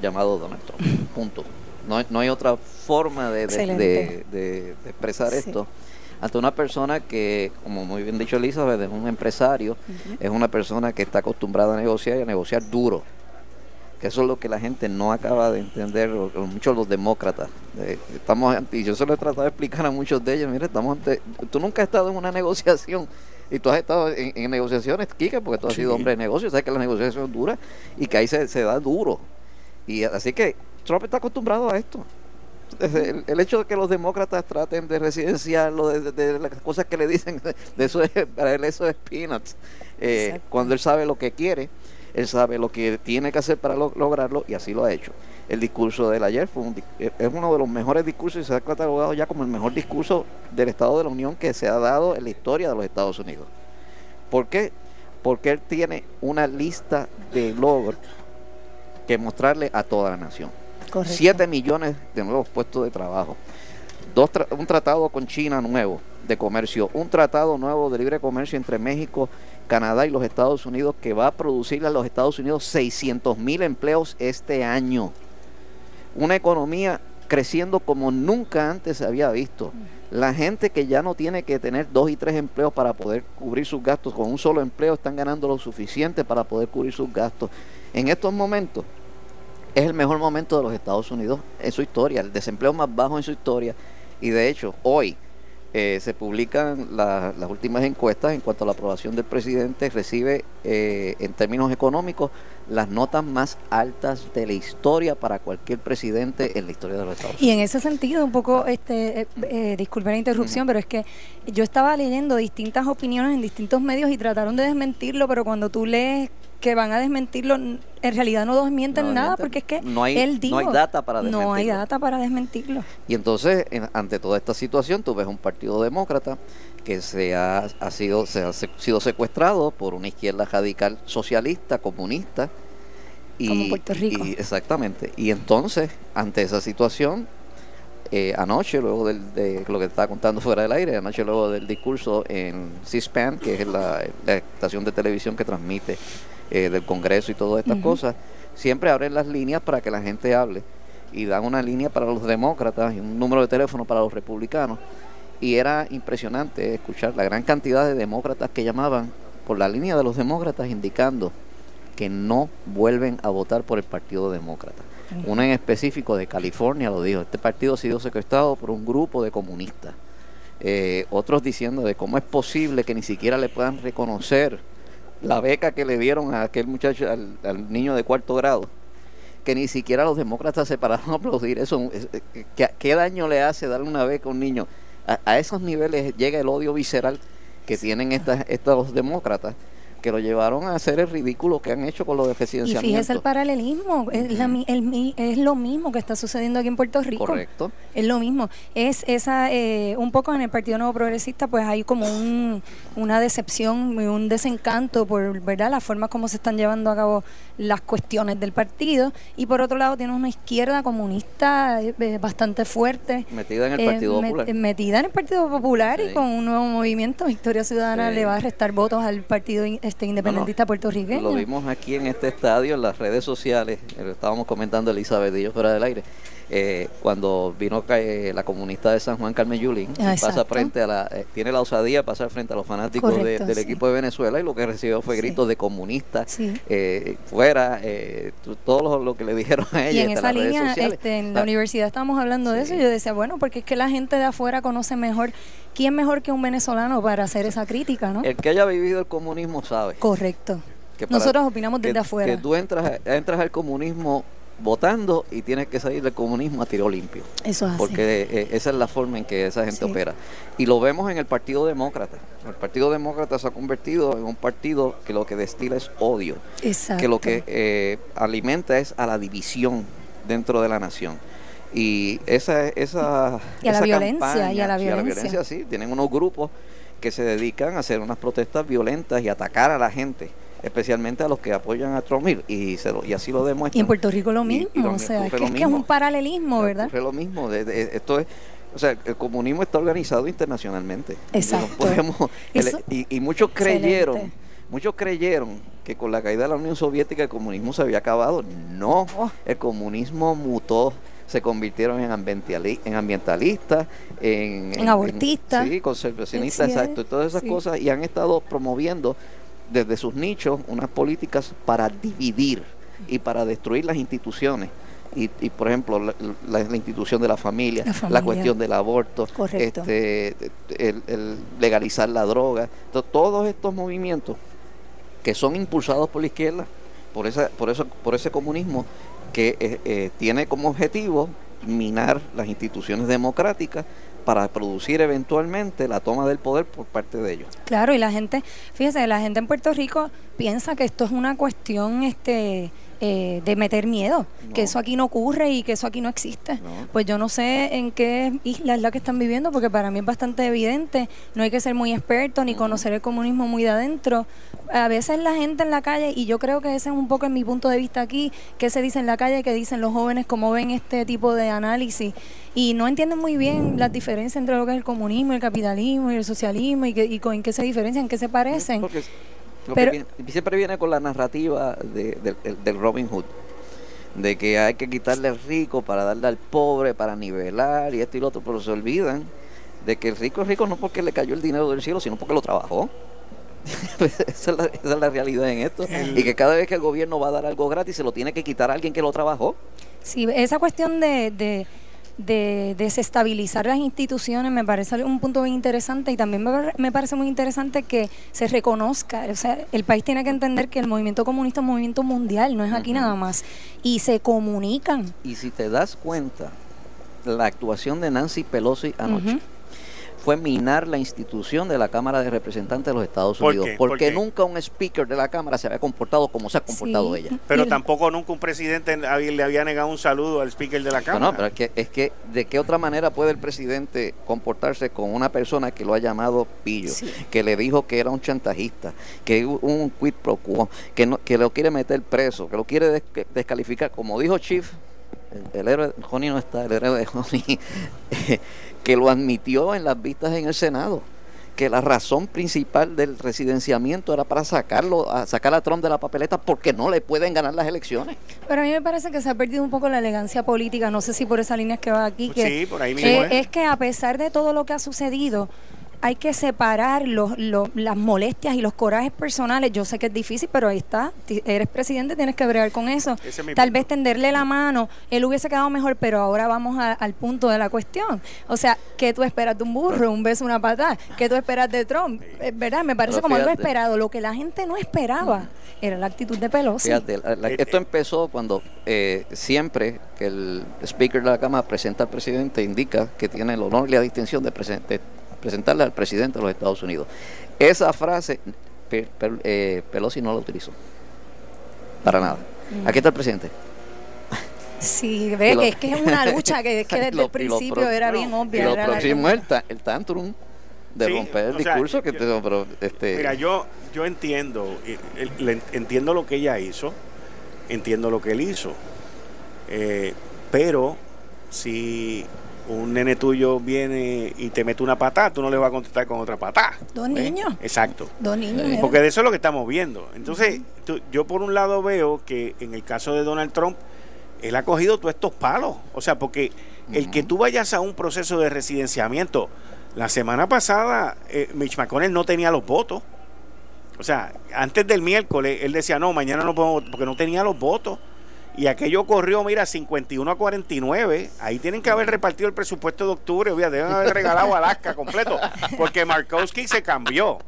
llamado Donald Trump. Punto. No, no hay otra forma de, de, expresar esto ante una persona que, como muy bien dicho Elizabeth, es un empresario, es una persona que está acostumbrada a negociar y a negociar duro eso es lo que la gente no acaba de entender, muchos los demócratas. estamos y yo se lo he tratado de explicar a muchos de ellos, mire, estamos ante, tú nunca has estado en una negociación y tú has estado en, negociaciones, Kika, porque tú has sido hombre de negocios, sabes que la negociación es dura y que ahí se, da duro. Y así que Trump está acostumbrado a esto. El, hecho de que los demócratas traten de residenciarlo, de, las cosas que le dicen, de eso es, para él eso es peanuts. Eh, cuando él sabe lo que quiere él sabe lo que tiene que hacer para lograrlo y así lo ha hecho. El discurso del ayer fue eh, es uno de los mejores discursos y se ha catalogado ya como el mejor discurso del Estado de la Unión que se ha dado en la historia de los Estados Unidos. ¿Por qué? porque él tiene una lista de logros que mostrarle a toda la nación. Correcto. 7 millones de nuevos puestos de trabajo. Dos tra- un tratado con China nuevo de comercio. Un tratado nuevo de libre comercio entre México, Canadá y los Estados Unidos que va a producirle a los Estados Unidos 600 mil empleos este año. Una economía creciendo como nunca antes se había visto. La gente que ya no tiene que tener dos y tres empleos para poder cubrir sus gastos, con un solo empleo están ganando lo suficiente para poder cubrir sus gastos. En estos momentos es el mejor momento de los Estados Unidos en su historia, el desempleo más bajo en su historia. Y de hecho, hoy eh, se publican la- las últimas encuestas en cuanto a la aprobación del presidente, recibe eh, en términos económicos las notas más altas de la historia para cualquier presidente en la historia de los Estados Y Unidos. en ese sentido, un poco, este, eh, eh, disculpe la interrupción, pero es que yo estaba leyendo distintas opiniones en distintos medios y trataron de desmentirlo, pero cuando tú lees que van a desmentirlo, en realidad no desmienten No nada, porque es que No hay- él no dijo, hay data para No hay desmentirlo. data para desmentirlo. Y entonces, en- ante toda esta situación, tú ves un partido demócrata que se ha, ha sido, se ha se- sido secuestrado por una izquierda radical socialista, comunista. Y, Como Puerto Rico. y- exactamente. Y entonces, ante esa situación, eh, anoche, luego del, de lo que te estaba contando fuera del aire, anoche luego del discurso en C-SPAN, que es la, la estación de televisión que transmite eh, del Congreso y todas estas cosas, siempre abren las líneas para que la gente hable y dan una línea para los demócratas y un número de teléfono para los republicanos. Y era impresionante escuchar la gran cantidad de demócratas que llamaban por la línea de los demócratas indicando que no vuelven a votar por el Partido Demócrata. Uno en específico de California lo dijo, este partido ha sido secuestrado por un grupo de comunistas. Eh, otros diciendo de cómo es posible que ni siquiera le puedan reconocer la beca que le dieron a aquel muchacho, al, niño de cuarto grado, que ni siquiera los demócratas se pararon a aplaudir eso. Es- eh, ¿Qué, qué daño le hace darle una beca a un niño? A, a esos niveles llega el odio visceral que tienen estas, estos demócratas, que lo llevaron a hacer el ridículo que han hecho con los Y residenciamientos. fíjese el paralelismo, es, la el es lo mismo que está sucediendo aquí en Puerto Rico. Correcto. Es lo mismo. Es esa, eh, un poco en el Partido Nuevo Progresista, pues hay como un, una decepción y un desencanto por, ¿verdad?, la forma como se están llevando a cabo las cuestiones del partido. Y por otro lado, tiene una izquierda comunista eh, eh, bastante fuerte. Metida en el eh, Partido Popular. metida en el Partido Popular Sí. y con un nuevo movimiento, Victoria Ciudadana Sí. le va a restar votos al Partido este independentista puertorriqueño. Lo vimos aquí en este estadio, en las redes sociales, lo estábamos comentando Elizabeth y yo fuera del aire, eh, cuando vino eh, la comunista de San Juan, Carmen Yulín, Ah, pasa frente a la, eh, tiene la osadía de pasar frente a los fanáticos de- del sí. equipo de Venezuela y lo que recibió fue Sí. gritos de comunista, Sí. eh, fuera, todo lo, lo que le dijeron a ella Y en esa las línea, este, en la Ah, universidad estábamos hablando de eso y yo decía, bueno, porque es que la gente de afuera conoce mejor, ¿quién mejor que un venezolano para hacer esa crítica, no? El que haya vivido el comunismo sabe. Correcto. que Nosotros opinamos que- desde afuera. Que tú entras, entras al comunismo votando y tienes que salir del comunismo a tiro limpio. Eso es así. porque eh, esa es la forma en que esa gente Sí. opera. Y lo vemos en el Partido Demócrata. El Partido Demócrata se ha convertido en un partido que lo que destila es odio, Exacto. que lo que eh, alimenta es a la división dentro de la nación. Y esa esa Y a la esa violencia, y a la violencia. sí, tienen unos grupos que se dedican a hacer unas protestas violentas y atacar a la gente, especialmente a los que apoyan a Trump y, y se lo- y así lo demuestran. Y en Puerto Rico lo mismo, y lo- o sea, es que, es es un paralelismo, ¿verdad? Ocurre lo mismo. de- de- esto es, o sea, el comunismo está organizado internacionalmente. Exacto. No podemos- el- Eso- y, y muchos creyeron, Excelente. muchos creyeron que con la caída de la Unión Soviética el comunismo se había acabado. No, Oh. el comunismo mutó. Se convirtieron en, ambientali- en ambientalistas, en, En abortistas. sí, conservacionistas, exacto, y todas esas sí. cosas. Y han estado promoviendo desde sus nichos unas políticas para dividir y para destruir las instituciones. Y, y, por ejemplo, la, la- la institución de la familia, La cuestión del aborto, Correcto. este, el, el legalizar la droga, to- todos estos movimientos que son impulsados por la izquierda, por esa, por eso, por ese comunismo que eh, eh, tiene como objetivo minar las instituciones democráticas para producir eventualmente la toma del poder por parte de ellos. Claro, y la gente, fíjese, la gente en Puerto Rico piensa que esto es una cuestión este eh, de meter miedo, que eso aquí no ocurre y que eso aquí no existe. Pues yo no sé en qué isla es la que están viviendo, porque para mí es bastante evidente, no hay que ser muy experto ni conocer el comunismo muy de adentro. A veces la gente en la calle, y yo creo que ese es un poco en mi punto de vista aquí, que se dice en la calle, que dicen los jóvenes cómo ven este tipo de análisis, y no entienden muy bien las diferencias entre lo que es el comunismo, el capitalismo y el socialismo, y, que, y con, en qué se diferencian, en qué se parecen. Pero, siempre viene con la narrativa de, del Robin Hood, de que hay que quitarle al rico para darle al pobre, para nivelar y esto y lo otro, pero se olvidan de que el rico es rico no porque le cayó el dinero del cielo, sino porque lo trabajó. esa, es la, realidad en esto. Y que cada vez que el gobierno va a dar algo gratis, se lo tiene que quitar a alguien que lo trabajó. Sí, esa cuestión de de desestabilizar las instituciones me parece un punto bien interesante y también me parece muy interesante que se reconozca, o sea, el país tiene que entender que el movimiento comunista es un movimiento mundial, no es aquí nada más, y se comunican. Y si te das cuenta, la actuación de Nancy Pelosi anoche, fue minar la institución de la Cámara de Representantes de los Estados Unidos. Porque nunca un speaker de la Cámara se había comportado como se ha comportado ella. Pero tampoco nunca un presidente le había negado un saludo al speaker de la Cámara. No, pero es que, es que de qué otra manera puede el presidente comportarse con una persona que lo ha llamado pillo, que le dijo que era un chantajista, que un quid pro quo, que, no, que lo quiere meter preso, que lo quiere descalificar, como dijo Chief el, héroe de Johnny no está, el héroe de Johnny, que lo admitió en las vistas en el Senado, que la razón principal del residenciamiento era para sacarlo, a sacar a Trump de la papeleta porque no le pueden ganar las elecciones. Pero a mí me parece que se ha perdido un poco la elegancia política, no sé si por esa línea que va aquí, que sí, por ahí mismo, es que a pesar de todo lo que ha sucedido, hay que separar los, las molestias y los corajes personales. Yo sé que es difícil, pero ahí está. Eres presidente, tienes que bregar con eso. Tal vez tenderle la mano, él hubiese quedado mejor, pero ahora vamos al punto de la cuestión. O sea, ¿qué tú esperas de un burro? Un beso, una patada. ¿Qué tú esperas de Trump? Eh, ¿Verdad? Me parece como algo esperado. Lo que la gente no esperaba era la actitud de Pelosi. Fíjate, esto empezó cuando eh, siempre que el speaker de la Cámara presenta al presidente indica que tiene el honor y la distinción de, presidente presentarle al presidente de los Estados Unidos. Esa frase eh, Pelosi no la utilizó. Para nada. Mm. Aquí está el presidente. Sí, ve que, es que es una lucha que, que desde el principio era bien obvia. lo próximo es el, tantrum de romper el discurso que pero, este mira yo yo entiendo entiendo lo que ella hizo entiendo lo que él hizo eh, pero si un nene tuyo viene y te mete una patada, tú no le vas a contestar con otra patada. Dos niños. Exacto. Dos niños. Porque de eso es lo que estamos viendo. Entonces, yo por un lado veo que en el caso de Donald Trump, él ha cogido todos estos palos. O sea, porque el que tú vayas a un proceso de residenciamiento, la semana pasada eh, Mitch McConnell no tenía los votos. O sea, antes del miércoles, él decía, no, mañana no podemos, porque no tenía los votos y aquello corrió, mira, 51 a 49. Ahí tienen que haber repartido el presupuesto de octubre, deben haber regalado Alaska completo, porque Markowski se cambió.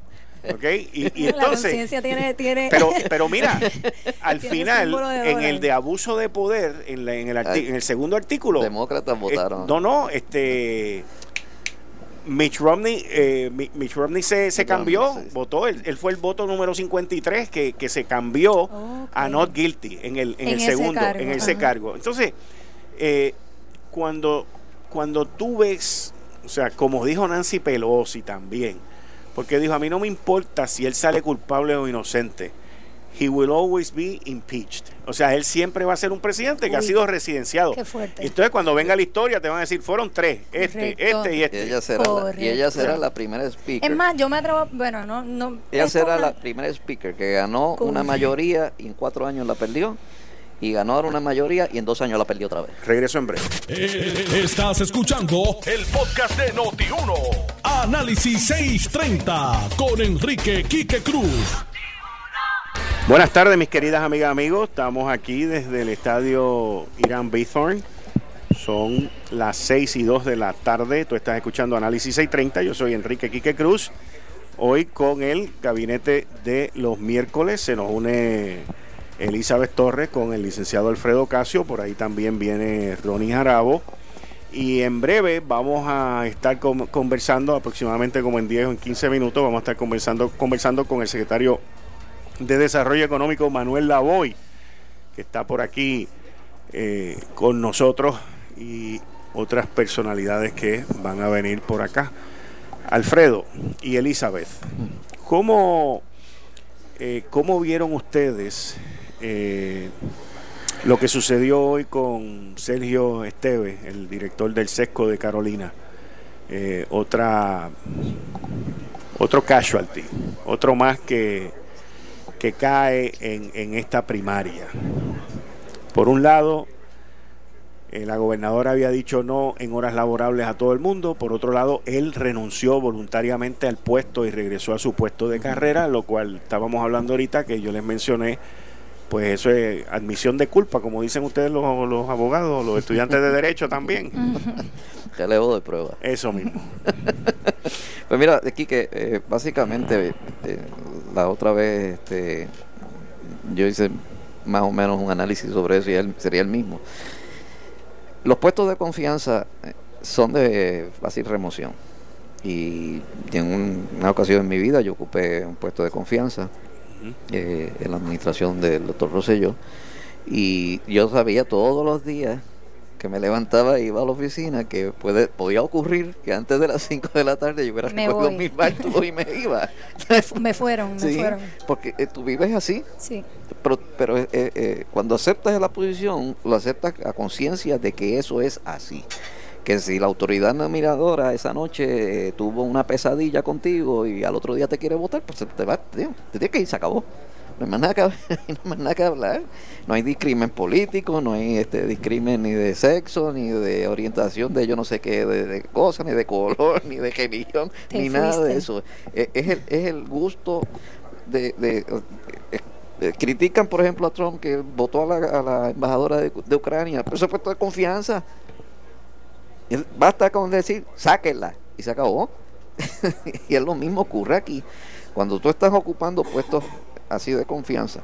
¿ok? Y, entonces, tiene, tiene... Pero, pero mira, al final, en el de abuso de poder, en, en, el, en el segundo artículo... Demócratas votaron. no, no, este... Mitch Romney, eh, Mitch Romney se, se cambió, votó, él, fue el voto número 53 que, que se cambió a not guilty en el, en, el segundo, en ese cargo. Entonces, eh, cuando, cuando tú ves, o sea, como dijo Nancy Pelosi también, porque dijo, a mí no me importa si él sale culpable o inocente he will always be impeached. O sea, él siempre va a ser un presidente que ha sido residenciado. Qué fuerte. Entonces, cuando venga la historia, te van a decir, fueron tres, este, este y este. Y ella será, la, y ella será la primera speaker. Es más, yo me atrevo, bueno, no... no ella será la primera speaker que ganó una mayoría y en cuatro años la perdió y ganó ahora una mayoría y en dos años la perdió otra vez. Regreso en breve. Eh, estás escuchando el podcast de Noti1. Análisis 630 con Enrique Quique Cruz. Buenas tardes, mis queridas amigas y amigos. Estamos aquí desde el estadio Irán Bithorn. Son las 6 y 2 de la tarde. Tú estás escuchando Análisis 630. Yo soy Enrique Quique Cruz. Hoy con el gabinete de los miércoles se nos une Elizabeth Torres con el licenciado Alfredo Casio. Por ahí también viene Ronnie Jarabo. Y en breve vamos a estar conversando, aproximadamente como en 10 o en 15 minutos, vamos a estar conversando, conversando con el secretario de Desarrollo Económico Manuel Lavoy. que está por aquí eh, con nosotros y otras personalidades que van a venir por acá. Alfredo y Elizabeth, ¿cómo, eh, cómo vieron ustedes eh, lo que sucedió hoy con Sergio Esteve, el director del SESCO de Carolina? Otra otro casualty, otro más que, que cae en, en esta primaria. Por un lado, eh, la gobernadora había dicho no en horas laborables a todo el mundo. Por otro lado, él renunció voluntariamente al puesto y regresó a su puesto de carrera, lo cual estábamos hablando ahorita, que yo les mencioné. Pues eso es admisión de culpa, como dicen ustedes los, los abogados, los estudiantes de derecho también. Relevo de prueba. Eso mismo. pues mira, aquí que eh, básicamente eh, la otra vez este, yo hice más o menos un análisis sobre eso y él sería el mismo. Los puestos de confianza eh, son de fácil remoción. Y en una ocasión en mi vida yo ocupé un puesto de confianza eh, en la administración del doctor Rosselló. Y yo sabía todos los días que me levantaba e iba a la oficina que puede, podía ocurrir que antes de las 5 de la tarde yo hubiera recogido mis bártulos y me iba. me fueron, me fueron. Porque eh, tú vives así. Sí. Pero, pero eh, eh, cuando aceptas la posición, lo aceptas a conciencia de que eso es así. Que si la autoridad nominadora esa noche tuvo una pesadilla contigo y al otro día te quiere votar, pues te va, te, te tiene que ir, se acabó no hay más nada que, no hay nada que hablar. No hay discrimen político, no hay este discrimen ni de sexo, ni de orientación de yo no sé qué, de, cosas, ni de color, ni de religión, ni nada de eso. Es, es, el, es el gusto de, de, eh, critican, por ejemplo, a Trump que votó a la, a la embajadora de, de, Ucrania, pero eso fue de confianza. Basta con decir, sáquenla, y se acabó. y es lo mismo ocurre aquí. Cuando tú estás ocupando puestos así de confianza,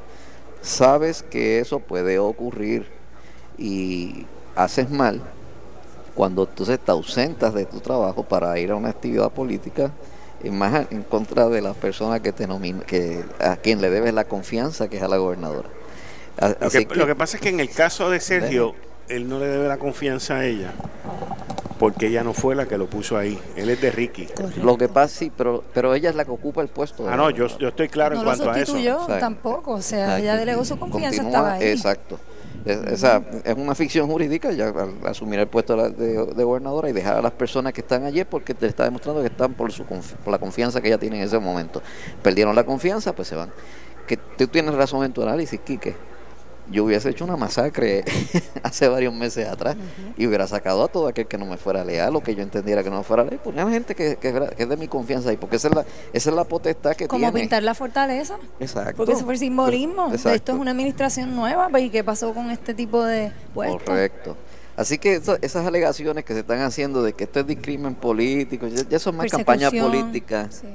sabes que eso puede ocurrir y haces mal cuando entonces te ausentas de tu trabajo para ir a una actividad política más en contra de las personas que te nomina, que a quien le debes la confianza que es a la gobernadora. Lo que, lo que, pasa es que en el caso de Sergio, él no le debe la confianza a ella porque ella no fue la que lo puso ahí. Él es de Ricky. Lo que pasa, sí, pero, pero ella es la que ocupa el puesto. Ah, no, yo, yo estoy claro en cuanto a eso. No tampoco, o sea, ella delegó su confianza, estaba ahí. Exacto. Es, esa, es una ficción jurídica ya al asumir el puesto de, de, gobernadora y dejar a las personas que están allí porque te está demostrando que están por, su, por la confianza que ella tiene en ese momento. Perdieron la confianza, pues se van. Que tú tienes razón en tu análisis, Quique yo hubiese hecho una masacre hace varios meses atrás y hubiera sacado a todo aquel que no me fuera leal o que yo entendiera que no me fuera leal. Ponía gente que, que, es de mi confianza ahí, porque esa es la, esa es la potestad que Como pintar la fortaleza. Exacto. Porque ese fue el simbolismo. Esto es una administración nueva pues, y qué pasó con este tipo de puestos. Correcto. Así que esas alegaciones que se están haciendo de que esto es discrimen político, ya, ya son más campaña política. Sí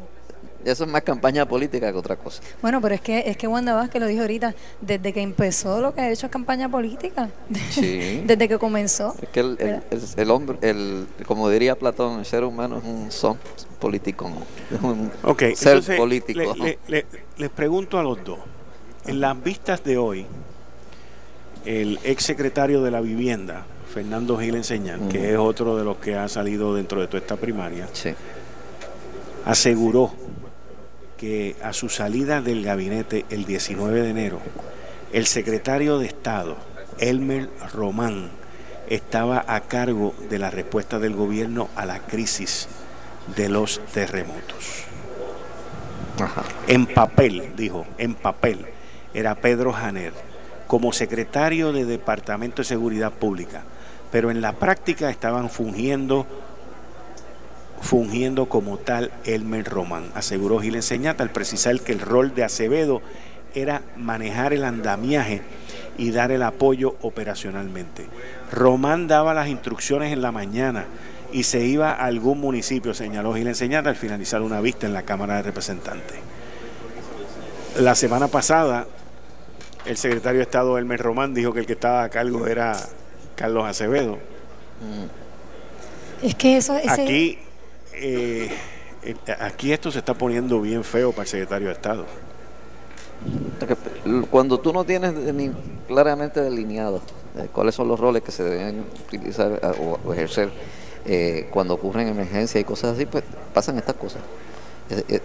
eso es más campaña política que otra cosa. Bueno, pero es que es que Wanda Vázquez lo dijo ahorita, desde que empezó lo que ha hecho es campaña política. Sí. desde que comenzó. Es que el, el, hombre, el, como diría Platón, el ser humano es un son político. Un ser político. les pregunto a los dos, en las vistas de hoy, el ex secretario de la vivienda, Fernando Gil Enseñan, que es otro de los que ha salido dentro de toda esta primaria, sí. aseguró que a su salida del gabinete el 19 de enero, el secretario de Estado, Elmer Román, estaba a cargo de la respuesta del gobierno a la crisis de los terremotos. En papel, dijo, en papel, era Pedro Janer como secretario de Departamento de Seguridad Pública, pero en la práctica estaban fungiendo fungiendo como tal Elmer Román, aseguró Gil Enseñata al precisar que el rol de Acevedo era manejar el andamiaje y dar el apoyo operacionalmente. Román daba las instrucciones en la mañana y se iba a algún municipio, señaló Gil Enseñata al finalizar una vista en la Cámara de Representantes. La semana pasada, el secretario de Estado Elmer Román dijo que el que estaba a cargo era Carlos Acevedo. Es que eso... Aquí eh, eh, aquí esto se está poniendo bien feo para el secretario de Estado. Cuando tú no tienes ni claramente delineado cuáles son los roles que se deben utilizar o, ejercer cuando ocurren emergencias y cosas así, pues pasan estas cosas.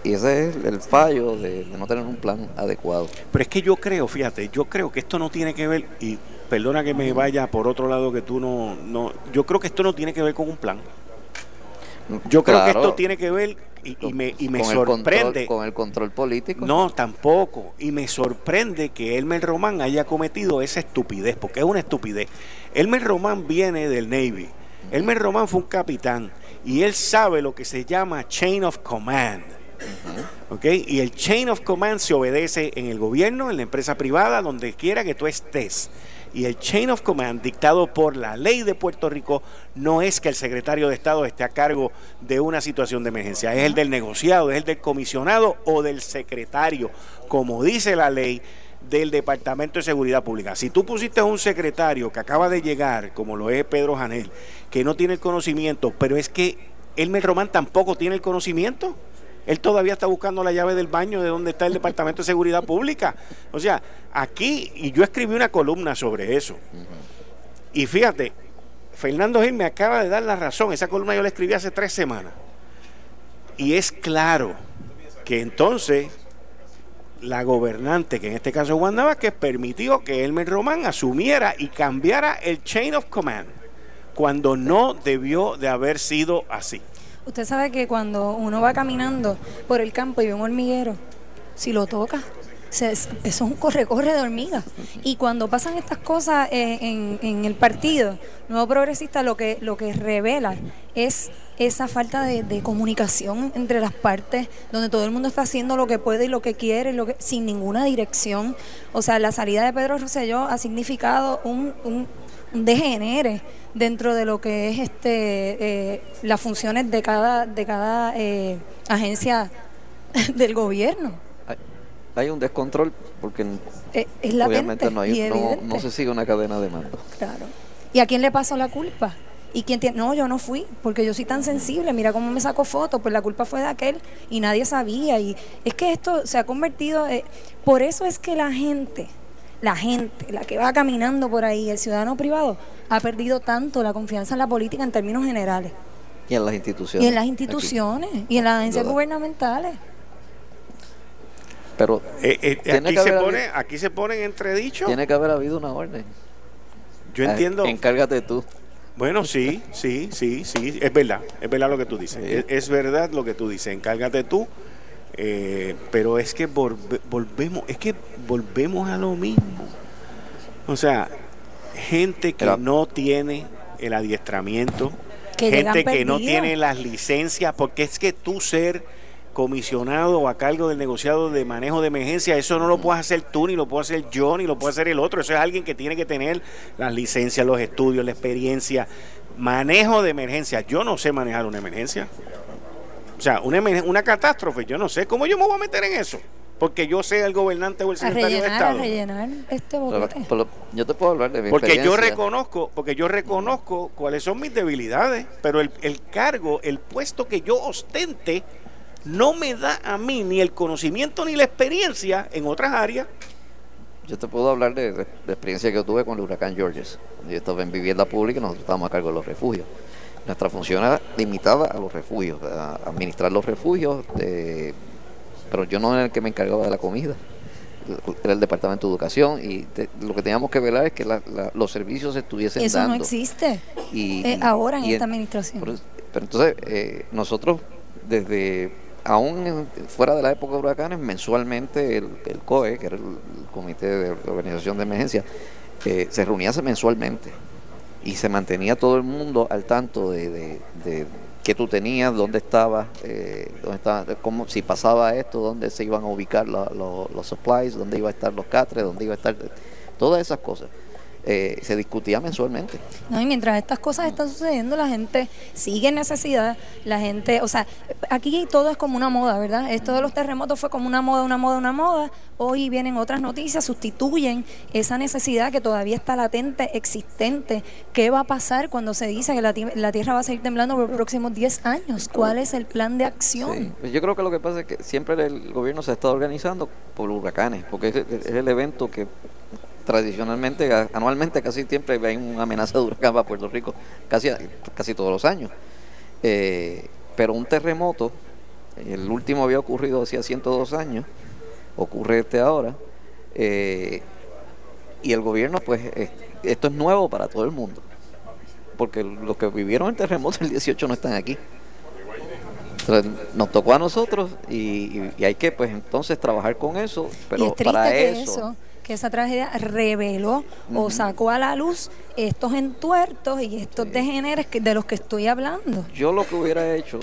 Y ese es el fallo de, no tener un plan adecuado. Pero es que yo creo, fíjate, yo creo que esto no tiene que ver, y perdona que me vaya por otro lado que tú no, no yo creo que esto no tiene que ver con un plan. Yo creo que esto tiene que ver y, me, y me sorprende. con el control político. No, tampoco. Y me sorprende que Elmer Román haya cometido esa estupidez, porque es una estupidez. Elmer Román viene del Navy. Elmer Román fue un capitán y él sabe lo que se llama chain of command. ¿Ok? Y el chain of command se obedece en el gobierno, en la empresa privada, donde quiera que tú estés. Y el chain of command dictado por la ley de Puerto Rico no es que el secretario de Estado esté a cargo de una situación de emergencia, es el del negociado, es el del comisionado o del secretario, como dice la ley del Departamento de Seguridad Pública. Si tú pusiste un secretario que acaba de llegar, como lo es Pedro Janel, que no tiene el conocimiento, pero es que Elmer Román tampoco tiene el conocimiento. Él todavía está buscando la llave del baño de donde está el Departamento de Seguridad Pública. O sea, aquí, y yo escribí una columna sobre eso. Y fíjate, Fernando Gil me acaba de dar la razón. Esa columna yo la escribí hace tres semanas. Y es claro que entonces la gobernante, que en este caso es Wanda Vázquez, permitió que Elmer Román asumiera y cambiara el chain of command, cuando no debió de haber sido así. Usted sabe que cuando uno va caminando por el campo y ve un hormiguero, si lo toca, eso es un corre-corre de hormigas. Y cuando pasan estas cosas eh, en, el partido, Nuevo Progresista lo que, lo que revela es esa falta de, comunicación entre las partes, donde todo el mundo está haciendo lo que puede y lo que quiere, lo que, sin ninguna dirección. O sea, la salida de Pedro Rosselló ha significado un, un, degenere dentro de lo que es este eh, las funciones de cada de cada eh, agencia del gobierno. Hay un descontrol porque eh, obviamente no, hay, no, se sigue una cadena de mando. Claro. Y a quién le pasó la culpa y quién tiene no yo no fui porque yo soy tan sensible. Mira cómo me saco fotos pues la culpa fue de aquel y nadie sabía. Y es que esto se ha convertido por eso es que la gente la gente, la que va caminando por ahí, el ciudadano privado, ha perdido tanto la confianza en la política en términos generales. Y en las instituciones. Y en las instituciones, y en las agencias gubernamentales. Pero eh, eh, aquí, se pone, aquí se pone en entredicho. Tiene que haber habido una orden. Yo entiendo. encárgate tú. Bueno, sí, sí, sí, sí, es verdad, es verdad lo que tú dices, es, es, verdad lo que tú dices, encárgate tú eh, pero es que volvemos, es que volvemos a lo mismo. O sea, gente que no tiene el adiestramiento, gente que no tiene las licencias, porque es que tú ser comisionado o a cargo del negociado de manejo de emergencia, eso no lo puedes hacer tú, ni lo puede hacer yo, ni lo puede hacer el otro. Eso es alguien que tiene que tener las licencias, los estudios, la experiencia. Manejo de emergencia. Yo no sé manejar una emergencia. O sea, una, una catástrofe, yo no sé cómo yo me voy a meter en eso. Porque yo sea el gobernante o el secretario de Estado. A rellenar este yo te puedo hablar de mi Porque yo reconozco, porque yo reconozco cuáles son mis debilidades, pero el, cargo, el puesto que yo ostente, no me da a mí ni el conocimiento ni la experiencia en otras áreas. Yo te puedo hablar de, de, experiencia que yo tuve con el huracán Georges. Yo estaba en vivienda pública y nosotros estábamos a cargo de los refugios. Nuestra función era limitada a los refugios, a administrar los refugios, pero yo no era el que me encargaba de la comida, era el Departamento de Educación y lo que teníamos que velar es que los servicios estuviesen Eso dando. Eso no existe y, eh, ahora en esta administración. pero entonces, eh, nosotros desde aún fuera de la época de huracanes, mensualmente el, COE, que era el, Comité de Organización de Emergencia, eh, se reunía mensualmente y se mantenía todo el mundo al tanto de, de, qué tú tenías, dónde estabas, eh, dónde estaba, cómo, si pasaba esto, dónde se iban a ubicar los supplies, dónde iba a estar los catres, dónde iba a estar, todas esas cosas. Eh, se discutía mensualmente. No, y mientras estas cosas están sucediendo, la gente sigue en necesidad, la gente, o sea, aquí todo es como una moda, ¿verdad? Esto de los terremotos fue como una moda, una moda, una moda. Hoy vienen otras noticias, sustituyen esa necesidad que todavía está latente, existente. ¿Qué va a pasar cuando se dice que la, Tierra va a seguir temblando por los próximos 10 años? ¿Cuál es el plan de acción? Pues yo creo que lo que pasa es que siempre el gobierno se está organizando por huracanes, porque es el evento que tradicionalmente, anualmente, casi siempre hay una amenaza de huracán para Puerto Rico, casi, casi todos los años. Eh, pero un terremoto, el último había ocurrido hacía 102 años, ocurre este ahora, eh, y el gobierno, pues, esto es nuevo para todo el mundo, porque los que vivieron el terremoto el 18 no están aquí. nos tocó a nosotros y, hay que, pues, entonces trabajar con eso, pero para eso que esa tragedia reveló o sacó a la luz estos entuertos y estos degeneres de los que estoy hablando. Yo lo que hubiera hecho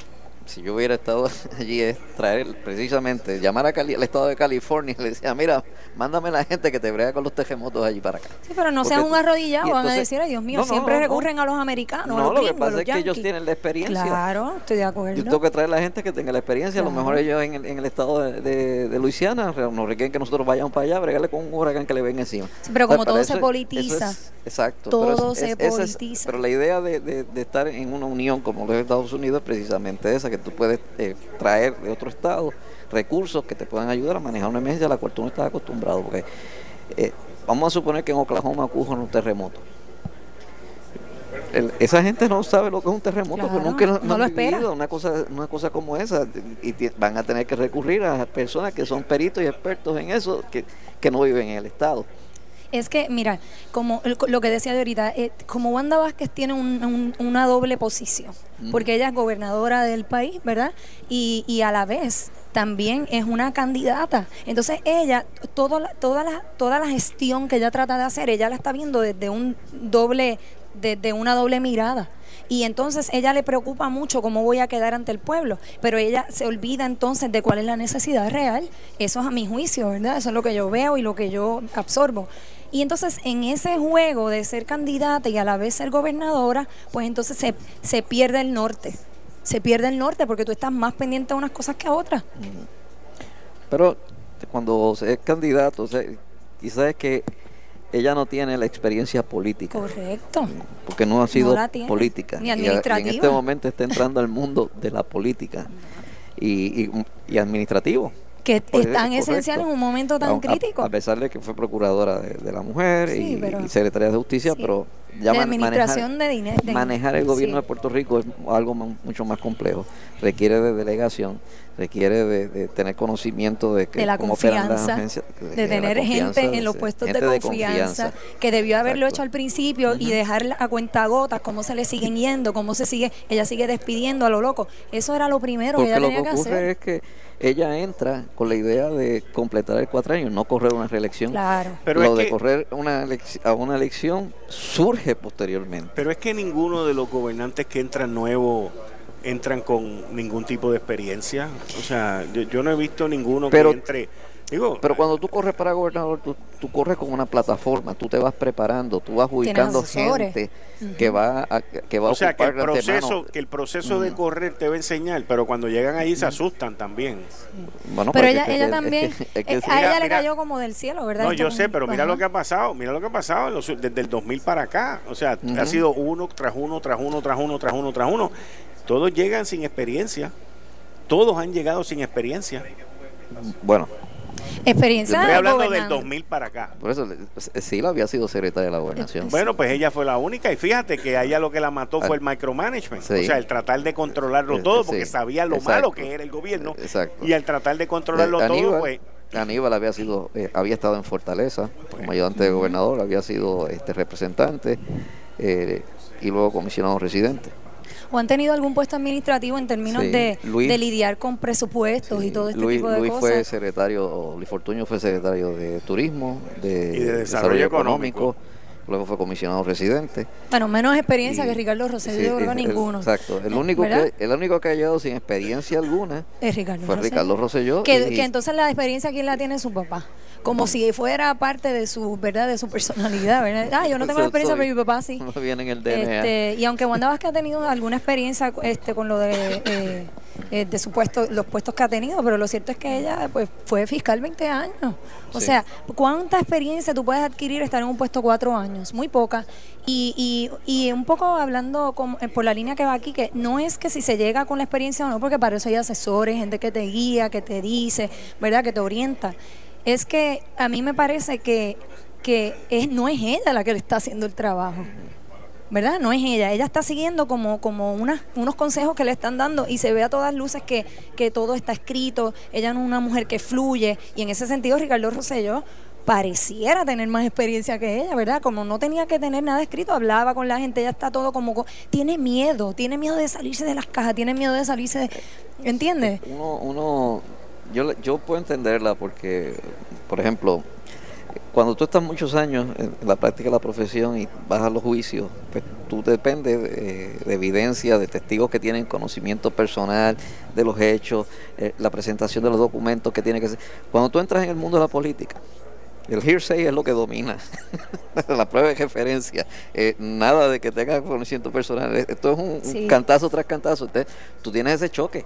si yo hubiera estado allí es traer precisamente, llamar a Cali, al estado de California y le decía, mira, mándame la gente que te brega con los terremotos allí para acá. Sí, pero no sean un arrodillado, van a decir, ay Dios mío, siempre recurren a los americanos. No, lo que pasa es que ellos tienen la experiencia. Claro, estoy de acuerdo. Yo tengo que traer a la gente que tenga la experiencia, a lo mejor ellos en el, estado de, de, Luisiana nos requieren que nosotros vayamos para allá, bregarle con un huracán que le ven encima. pero como todo se politiza. exacto. Todo se politiza. pero la idea de, de, estar en una unión como los Estados Unidos es precisamente esa, que tú puedes eh, traer de otro estado recursos que te puedan ayudar a manejar una emergencia a la cual tú no estás acostumbrado. Porque eh, vamos a suponer que en Oklahoma ocurre un terremoto. esa gente no sabe lo que es un terremoto, nunca no, lo espera. una cosa, una cosa como esa y van a tener que recurrir a personas que son peritos y expertos en eso que, que no viven en el estado. Es que, mira, como lo que decía de ahorita, eh, como Wanda Vázquez tiene una doble posición, porque ella es gobernadora del país, ¿verdad? Y, y a la vez también es una candidata. Entonces ella, todo, toda, la, toda la gestión que ella trata de hacer, ella la está viendo desde un doble, desde una doble mirada. Y entonces ella le preocupa mucho cómo voy a quedar ante el pueblo, pero ella se olvida entonces de cuál es la necesidad real. Eso es a mi juicio, ¿verdad? Eso es lo que yo veo y lo que yo absorbo. Y entonces en ese juego de ser candidata y a la vez ser gobernadora, pues entonces se, se pierde el norte. Se pierde el norte porque tú estás más pendiente a unas cosas que a otras. Pero cuando es candidato, quizás es que ella no tiene la experiencia política. Correcto. Porque no ha sido política. Ni administrativa. Y, en este momento está entrando al mundo de la política y, y administrativo que es tan esencial en un momento tan crítico. A, pesar de que fue procuradora de, la mujer y, secretaria de justicia, pero ya de administración manejar, de dinero. manejar el gobierno de Puerto Rico es algo mucho más complejo. Requiere de delegación, requiere de, tener conocimiento de, que, de la confianza, de, tener gente en los puestos de confianza, que debió haberlo hecho al principio y dejar a cuentagotas cómo se le siguen yendo, cómo se sigue, ella sigue despidiendo a lo loco. Eso era lo primero que ella tenía que, hacer. Es que ella entra con la idea de completar el cuatro años, no correr una reelección. Claro. Pero Lo de correr una a una elección surge posteriormente. Pero es que ninguno de los gobernantes que entran nuevos entran con ningún tipo de experiencia. O sea, yo, no he visto ninguno que entre pero cuando tú corres para gobernador, tú, tú, corres con una plataforma, tú te vas preparando, tú vas ubicando gente que va a, que va o sea, que el proceso, que el proceso de correr te va a enseñar, pero cuando llegan ahí se asustan también. Bueno, pero pues ella, ella también, a ella le cayó como del cielo, ¿verdad? No, yo sé, pero mira lo que ha pasado, mira lo que ha pasado desde el 2000 para acá. O sea, ha sido uno tras uno, tras uno, tras uno, tras uno, tras uno. Todos llegan sin experiencia. Todos han llegado sin experiencia. Bueno, Experiencia. Estoy hablando del 2000 para acá. Por eso, sí, la había sido secretaria de la gobernación. Bueno, pues ella fue la única y fíjate que a ella lo que la mató fue el micromanagement. O sea, el tratar de controlarlo eh, todo porque sabía lo malo que era el gobierno. Exacto. Y al tratar de controlarlo eh, todo, pues... Aníbal había sido, eh, había estado en Fortaleza como ayudante de gobernador, había sido este representante y luego comisionado residente o han tenido algún puesto administrativo en términos de, lidiar con presupuestos y todo este tipo de Luis cosas. Fue secretario, Luis Fortuño fue secretario de Turismo, de, desarrollo, económico. luego fue comisionado residente. Bueno, menos experiencia que Ricardo Rosselló, creo ninguno. Exacto, el único, que, el único que ha llegado sin experiencia alguna es Ricardo fue Ricardo Rosselló. Que, que entonces la experiencia, ¿quién la tiene su papá? Como si fuera parte de su verdad de su personalidad ¿verdad? ah yo no tengo experiencia pero mi papá sí viene en el DNA. Este, y aunque Wanda Vázquez ha tenido alguna experiencia este con lo de eh, eh, de su puesto, los puestos que ha tenido, pero lo cierto es que ella pues fue fiscal 20 años. O sea, ¿cuánta experiencia tú puedes adquirir estar en un puesto cuatro años? Muy poca. Y, y, y un poco hablando eh, por la línea que va aquí, que no es que si se llega con la experiencia o no, porque para eso hay asesores, gente que te guía, que te dice, ¿verdad? Que te orienta es que a mí me parece que que es, no es ella la que le está haciendo el trabajo. ¿verdad? No es ella, ella está siguiendo como, como unos consejos que le están dando y se ve a todas luces que, que todo está escrito, ella no es una mujer que fluye y en ese sentido Ricardo Rosselló pareciera tener más experiencia que ella, ¿verdad? Como no tenía que tener nada escrito, hablaba con la gente, ella está todo como... Tiene miedo, tiene miedo de salirse de las cajas, tiene miedo de salirse de... ¿Entiendes? Uno, uno yo, yo puedo entenderla porque, por ejemplo, cuando tú estás muchos años en la práctica de la profesión y vas a los juicios, pues tú dependes de, evidencia, de testigos que tienen conocimiento personal de los hechos, eh, la presentación de los documentos que tiene que ser. Cuando tú entras en el mundo de la política, el hearsay es lo que domina, la prueba de referencia, eh, nada de que tengas conocimiento personal, esto es un, cantazo tras cantazo, Entonces, tú tienes ese choque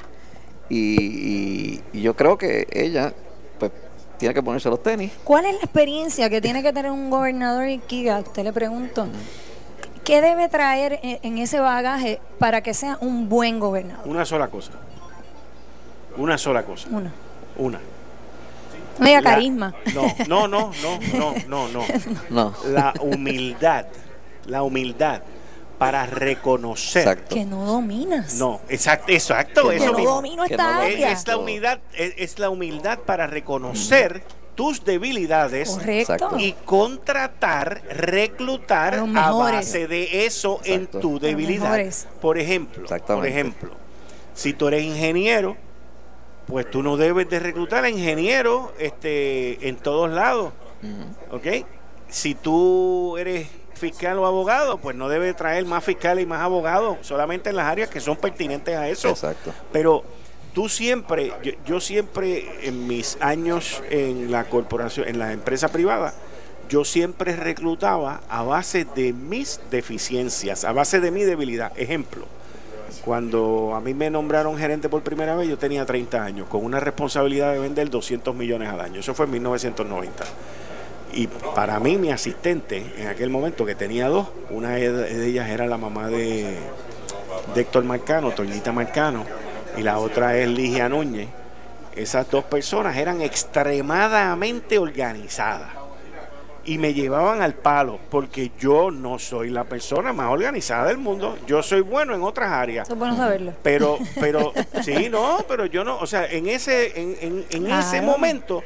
y, y yo creo que ella, pues tiene que ponerse los tenis. ¿Cuál es la experiencia que tiene que tener un gobernador en Kiga? Usted le pregunto. ¿Qué debe traer en ese bagaje para que sea un buen gobernador? Una sola cosa. Una sola cosa. Una. Una. No carisma. No, no, no, no, no, no, no. La humildad. La humildad para reconocer. Que no dominas. No, exacto, exacto, que eso no domino esta Es, la humildad, es, la humildad para reconocer tus debilidades y contratar, reclutar a base de eso en tu debilidad. Por ejemplo, por ejemplo, si tú eres ingeniero, pues tú no debes de reclutar a ingenieros este, en todos lados. ¿Ok? Si tú eres fiscal o abogado, pues no debe traer más fiscales y más abogados, solamente en las áreas que son pertinentes a eso. Exacto. Pero tú siempre, yo, siempre en mis años en la corporación, en la empresa privada, yo siempre reclutaba a base de mis deficiencias, a base de mi debilidad. Ejemplo, cuando a mí me nombraron gerente por primera vez, yo tenía 30 años, con una responsabilidad de vender 200 millones al año. Eso fue en 1990. Y para mí, mi asistente en aquel momento, que tenía dos, una de ellas era la mamá de, Héctor Marcano, Toñita Marcano, y la otra es Ligia Núñez. Esas dos personas eran extremadamente organizadas y me llevaban al palo porque yo no soy la persona más organizada del mundo. Yo soy bueno en otras áreas. Es bueno saberlo. Pero, pero, sí, no, pero yo no, o sea, en ese, en, en, ese momento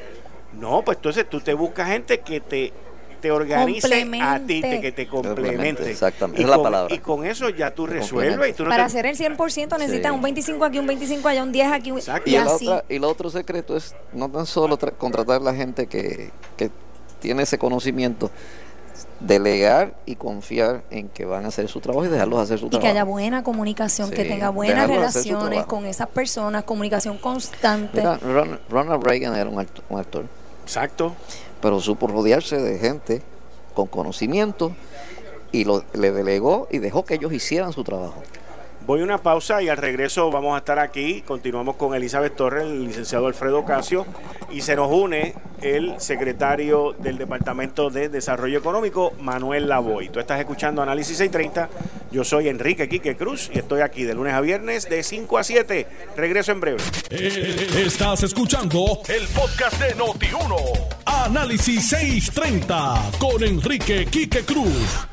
no, pues entonces tú te buscas gente que te te organice a ti, que te complemente. Exactamente, y es la palabra. Y con eso ya tú resuelves. Para hacer el 100% necesitas un 25 aquí, un 25 allá, un 10 aquí. Y, y, el otro, y el otro secreto es no tan solo contratar a la gente que, que tiene ese conocimiento, delegar y confiar en que van a hacer su trabajo y dejarlos hacer su trabajo. Y que haya buena comunicación, que tenga buenas relaciones con esas personas, comunicación constante. Ronald Reagan era un actor Exacto. Pero supo rodearse de gente con conocimiento y lo, le delegó y dejó que ellos hicieran su trabajo. Voy a una pausa y al regreso vamos a estar aquí. Continuamos con Elizabeth Torres, el licenciado Alfredo Casio, y se nos une el secretario del Departamento de Desarrollo Económico, Manuel Lavoy. Tú estás escuchando Análisis 630. Yo soy Enrique Quique Cruz y estoy aquí de lunes a viernes de 5 a 7. Regreso en breve. Eh, estás escuchando el podcast de Noti1. Análisis 630 con Enrique Quique Cruz.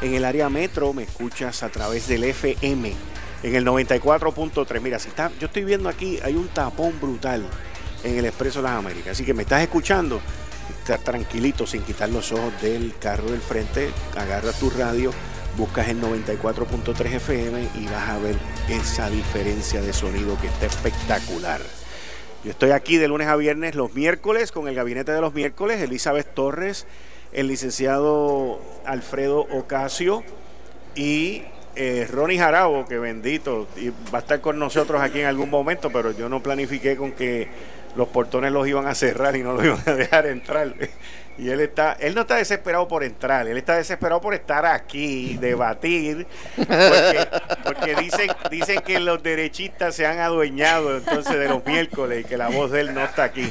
En el área metro me escuchas a través del FM en el 94.3. Mira, si está, yo estoy viendo aquí, hay un tapón brutal en el Expreso las Américas. Así que me estás escuchando, estás tranquilito, sin quitar los ojos del carro del frente, agarra tu radio, buscas el 94.3 FM y vas a ver esa diferencia de sonido que está espectacular. Yo estoy aquí de lunes a viernes, los miércoles, con el gabinete de los miércoles, Elizabeth Torres el licenciado Alfredo Ocasio y eh, Ronnie Jarabo, que bendito, y va a estar con nosotros aquí en algún momento, pero yo no planifiqué con que los portones los iban a cerrar y no los iban a dejar entrar. Y él está, él no está desesperado por entrar, él está desesperado por estar aquí, debatir, porque, porque dicen, dicen que los derechistas se han adueñado entonces de los miércoles y que la voz de él no está aquí.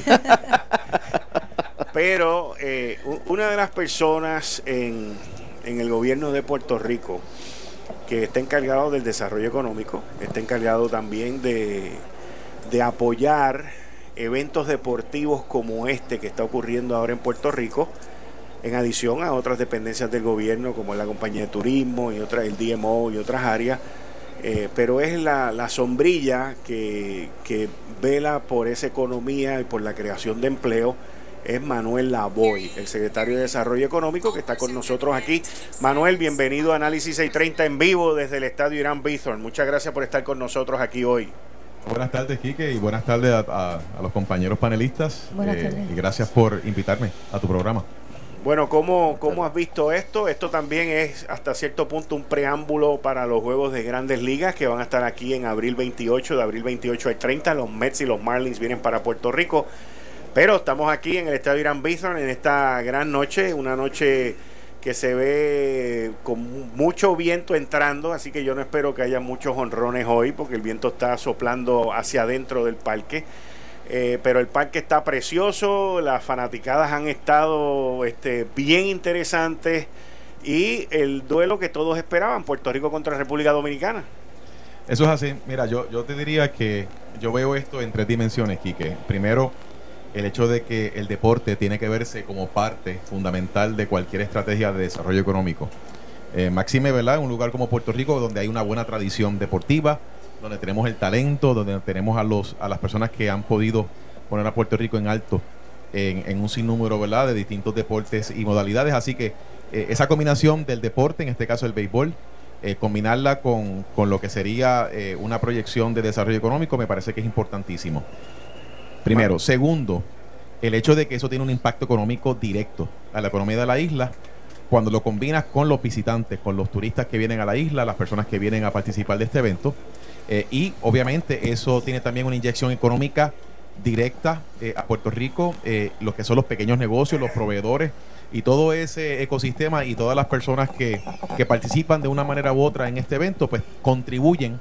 Pero eh, una de las personas en, el gobierno de Puerto Rico que está encargado del desarrollo económico, está encargado también de, de apoyar eventos deportivos como este que está ocurriendo ahora en Puerto Rico, en adición a otras dependencias del gobierno como la compañía de turismo y otras, el DMO y otras áreas. Eh, pero es la, la sombrilla que, que, vela por esa economía y por la creación de empleo. Es Manuel Lavoy, el secretario de Desarrollo Económico, que está con nosotros aquí. Manuel, bienvenido a Análisis 630 en vivo desde el estadio Irán Bithorn. Muchas gracias por estar con nosotros aquí hoy. Buenas tardes, Quique, y buenas tardes a, los compañeros panelistas. Buenas eh, tardes. Y gracias por invitarme a tu programa. Bueno, ¿cómo, ¿cómo has visto esto? Esto también es hasta cierto punto un preámbulo para los juegos de grandes ligas que van a estar aquí en abril 28, de abril 28 al 30. Los Mets y los Marlins vienen para Puerto Rico. Pero estamos aquí en el estadio Irán Bithorn en esta gran noche, una noche que se ve con mucho viento entrando, así que yo no espero que haya muchos honrones hoy porque el viento está soplando hacia adentro del parque. Eh, pero el parque está precioso, las fanaticadas han estado este, bien interesantes y el duelo que todos esperaban, Puerto Rico contra República Dominicana. Eso es así. Mira, yo, yo te diría que yo veo esto en tres dimensiones, Quique. Primero, el hecho de que el deporte tiene que verse como parte fundamental de cualquier estrategia de desarrollo económico. Eh, Maxime, ¿verdad? Un lugar como Puerto Rico, donde hay una buena tradición deportiva, donde tenemos el talento, donde tenemos a, los, a las personas que han podido poner a Puerto Rico en alto en, un sinnúmero ¿verdad? de distintos deportes y modalidades. Así que eh, esa combinación del deporte, en este caso el béisbol, eh, combinarla con, lo que sería una proyección de desarrollo económico, me parece que es importantísimo. Primero. Segundo, el hecho de que eso tiene un impacto económico directo a la economía de la isla, cuando lo combinas con los visitantes, con los turistas que vienen a la isla, las personas que vienen a participar de este evento, eh, y obviamente eso tiene también una inyección económica directa eh, a Puerto Rico, eh, lo que son los pequeños negocios, los proveedores y todo ese ecosistema y todas las personas que, que participan de una manera u otra en este evento, pues contribuyen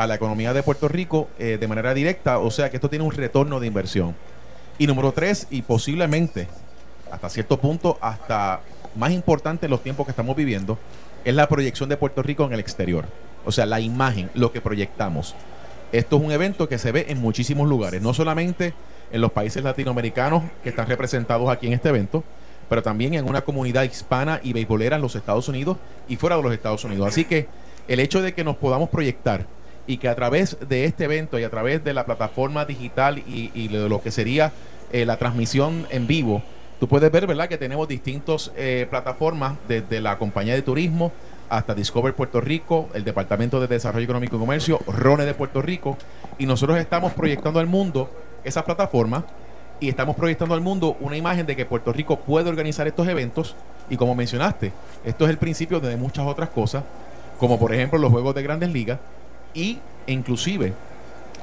a la economía de Puerto Rico de manera directa, o sea que esto tiene un retorno de inversión. Y número tres, y posiblemente hasta cierto punto, hasta más importante en los tiempos que estamos viviendo, es la proyección de Puerto Rico en el exterior. O sea, la imagen, lo que proyectamos. Esto es un evento que se ve en muchísimos lugares, no solamente en los países latinoamericanos que están representados aquí en este evento, pero también en una comunidad hispana y beisbolera en los Estados Unidos y fuera de los Estados Unidos. Así que el hecho de que nos podamos proyectar y que a través de este evento y a través de la plataforma digital y, de lo que sería eh, la transmisión en vivo, tú puedes ver, ¿verdad?, que tenemos distintas eh, plataformas desde la compañía de turismo hasta Discover Puerto Rico, el Departamento de Desarrollo Económico y Comercio, RONE de Puerto Rico, y nosotros estamos proyectando al mundo esa plataforma y estamos proyectando al mundo una imagen de que Puerto Rico puede organizar estos eventos y como mencionaste, esto es el principio de muchas otras cosas, como por ejemplo los Juegos de Grandes Ligas y inclusive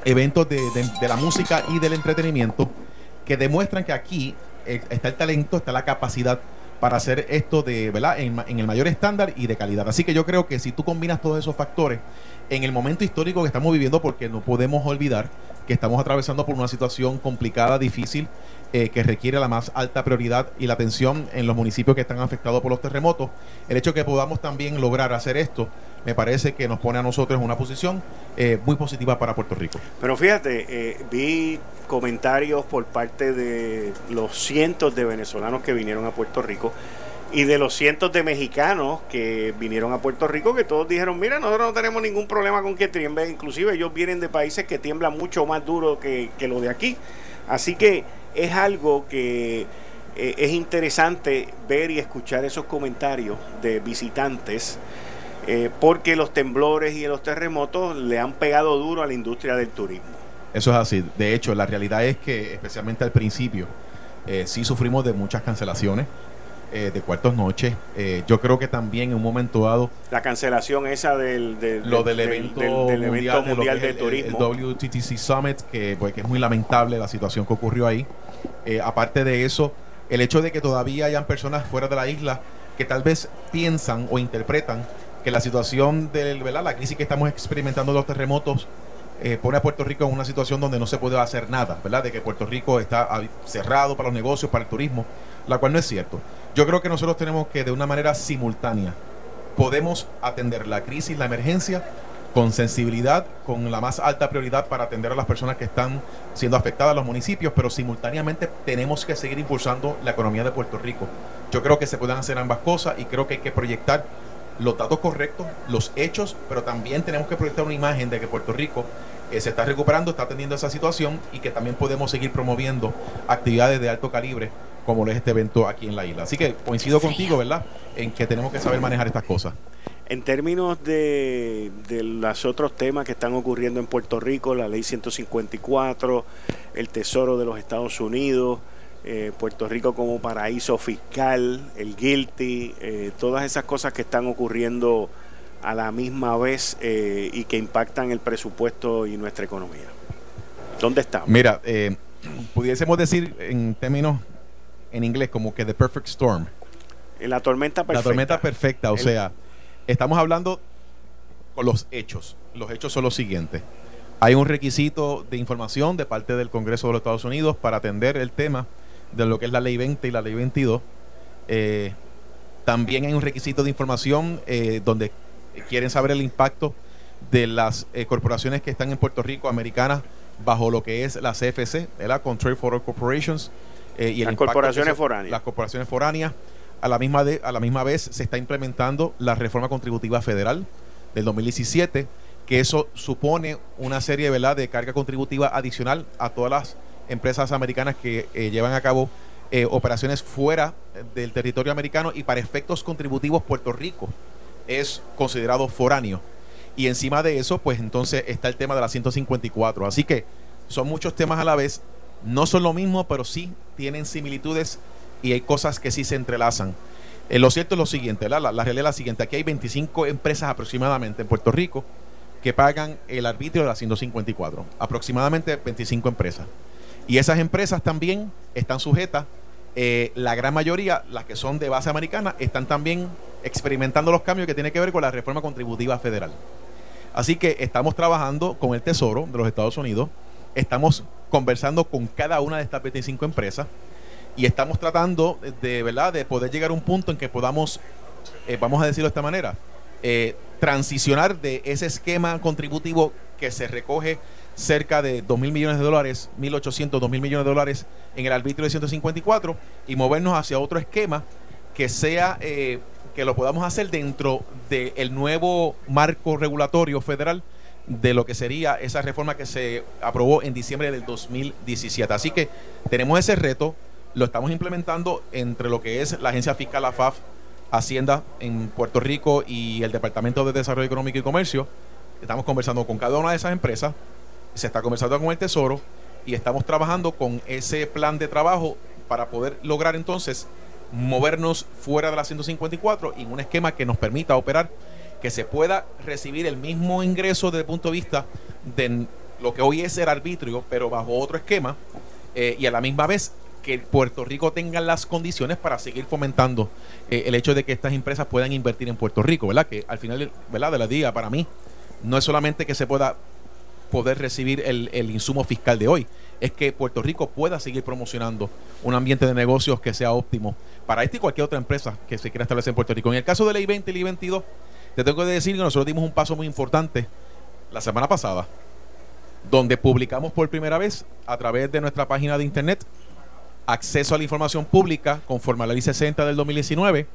eventos de, de la música y del entretenimiento que demuestran que aquí eh, está el talento, está la capacidad para hacer esto de, ¿verdad? En, el mayor estándar y de calidad. Así que yo creo que si tú combinas todos esos factores en el momento histórico que estamos viviendo, porque no podemos olvidar que estamos atravesando por una situación complicada, difícil, eh, que requiere la más alta prioridad y la atención en los municipios que están afectados por los terremotos. El hecho de que podamos también lograr hacer esto, me parece que nos pone a nosotros en una posición eh, muy positiva para Puerto Rico. Pero fíjate, eh, vi comentarios por parte de los cientos de venezolanos que vinieron a Puerto Rico y de los cientos de mexicanos que vinieron a Puerto Rico que todos dijeron, mira, nosotros no tenemos ningún problema con que tiemble, inclusive ellos vienen de países que tiemblan mucho más duro que, que lo de aquí. Así que es algo que eh, es interesante ver y escuchar esos comentarios de visitantes. Eh, porque los temblores y los terremotos le han pegado duro a la industria del turismo. Eso es así. De hecho, la realidad es que, especialmente al principio, eh, sí sufrimos de muchas cancelaciones. Eh, de cuartos noches. Eh, yo creo que también en un momento dado... La cancelación esa del, lo del, evento mundial, de, turismo. El, WTTC Summit, que, pues, que es muy lamentable la situación que ocurrió ahí. Eh, aparte de eso, el hecho de que todavía hayan personas fuera de la isla que tal vez piensan o interpretan que la situación de la crisis que estamos experimentando los terremotos pone a Puerto Rico en una situación donde no se puede hacer nada, ¿verdad? De que Puerto Rico está cerrado para los negocios, para el turismo, la cual no es cierto. Yo creo que nosotros tenemos que de una manera simultánea podemos atender la crisis, la emergencia, con sensibilidad, con la más alta prioridad para atender a las personas que están siendo afectadas, los municipios, pero simultáneamente tenemos que seguir impulsando la economía de Puerto Rico. Yo creo que se pueden hacer ambas cosas y creo que hay que proyectar los datos correctos, los hechos, pero también tenemos que proyectar una imagen de que Puerto Rico eh, se está recuperando, está atendiendo esa situación y que también podemos seguir promoviendo actividades de alto calibre como lo es este evento aquí en la isla. Así que coincido contigo, ¿verdad?, en que tenemos que saber manejar estas cosas. En términos de, los otros temas que están ocurriendo en Puerto Rico, la ley 154, el Tesoro de los Estados Unidos, eh, Puerto Rico como paraíso fiscal, el guilty, eh, todas esas cosas que están ocurriendo a la misma vez eh, y que impactan el presupuesto y nuestra economía. ¿Dónde estamos? Mira, pudiésemos decir en términos en inglés como que the perfect storm. La tormenta perfecta. La tormenta perfecta, o sea Estamos hablando con los hechos. Los hechos son los siguientes. Hay un requisito de información de parte del Congreso de los Estados Unidos para atender el tema de lo que es la ley 20 y la ley 22. Eh, también hay un requisito de información eh, donde quieren saber el impacto de las eh, corporaciones que están en Puerto Rico, americanas, bajo lo que es la CFC, la Control for Corporations. y las corporaciones foráneas. Las corporaciones foráneas a la, misma de, a la misma vez se está implementando la reforma contributiva federal del 2017, que eso supone una serie de carga contributiva adicional a todas las empresas americanas que eh, llevan a cabo eh, operaciones fuera del territorio americano y para efectos contributivos Puerto Rico es considerado foráneo. Y encima de eso, pues entonces está el tema de la 154. Así que son muchos temas a la vez. No son lo mismo, pero sí tienen similitudes y hay cosas que sí se entrelazan. Eh, lo cierto es lo siguiente, la, la, realidad es la siguiente, aquí hay 25 empresas aproximadamente en Puerto Rico que pagan el arbitrio de la 154, aproximadamente 25 empresas. Y esas empresas también están sujetas, eh, la gran mayoría, las que son de base americana, están también experimentando los cambios que tienen que ver con la reforma contributiva federal. Así que estamos trabajando con el Tesoro de los Estados Unidos, estamos conversando con cada una de estas 25 empresas y estamos tratando de, ¿verdad? de poder llegar a un punto en que podamos, eh, vamos a decirlo de esta manera, eh, transicionar de ese esquema contributivo que se recoge cerca de 2 mil millones de dólares, 1.800, 2 mil millones de dólares en el arbitrio de 154 y movernos hacia otro esquema que sea, eh, que lo podamos hacer dentro del nuevo marco regulatorio federal de lo que sería esa reforma que se aprobó en diciembre del 2017. Así que tenemos ese reto, lo estamos implementando entre lo que es la agencia fiscal AFAF, Hacienda en Puerto Rico y el Departamento de Desarrollo Económico y Comercio. Estamos conversando con cada una de esas empresas, se está conversando con el Tesoro y estamos trabajando con ese plan de trabajo para poder lograr entonces movernos fuera de la 154 y en un esquema que nos permita operar, que se pueda recibir el mismo ingreso desde el punto de vista de lo que hoy es el arbitrio, pero bajo otro esquema, eh, y a la misma vez que Puerto Rico tenga las condiciones para seguir fomentando eh, el hecho de que estas empresas puedan invertir en Puerto Rico, ¿verdad? Que al final ¿verdad? de la día, para mí, no es solamente que se pueda poder recibir el, insumo fiscal de hoy, es que Puerto Rico pueda seguir promocionando un ambiente de negocios que sea óptimo para esta y cualquier otra empresa que se quiera establecer en Puerto Rico. En el caso de Ley 20 y Ley 22, te tengo que decir que nosotros dimos un paso muy importante la semana pasada, donde publicamos por primera vez a través de nuestra página de internet acceso a la información pública conforme a la ley 60 del 2019,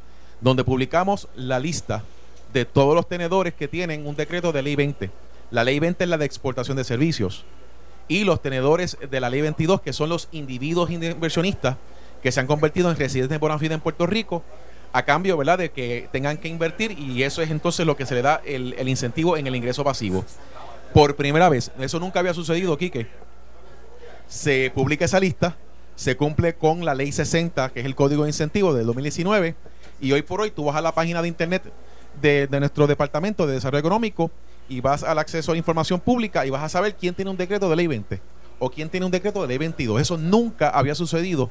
donde publicamos la lista de todos los tenedores que tienen un decreto de ley 20. La ley 20 es la de exportación de servicios. Y los tenedores de la ley 22, que son los individuos inversionistas que se han convertido en residentes por vida en Puerto Rico, a cambio ¿verdad? de que tengan que invertir y eso es entonces lo que se le da el, el incentivo en el ingreso pasivo. Por primera vez, eso nunca había sucedido, Quique. Se publica esa lista, se cumple con la ley 60, que es el código de incentivo del 2019, y hoy por hoy tú vas a la página de internet de, nuestro departamento de desarrollo económico y vas al acceso a la información pública y vas a saber quién tiene un decreto de ley 20 o quién tiene un decreto de ley 22. Eso nunca había sucedido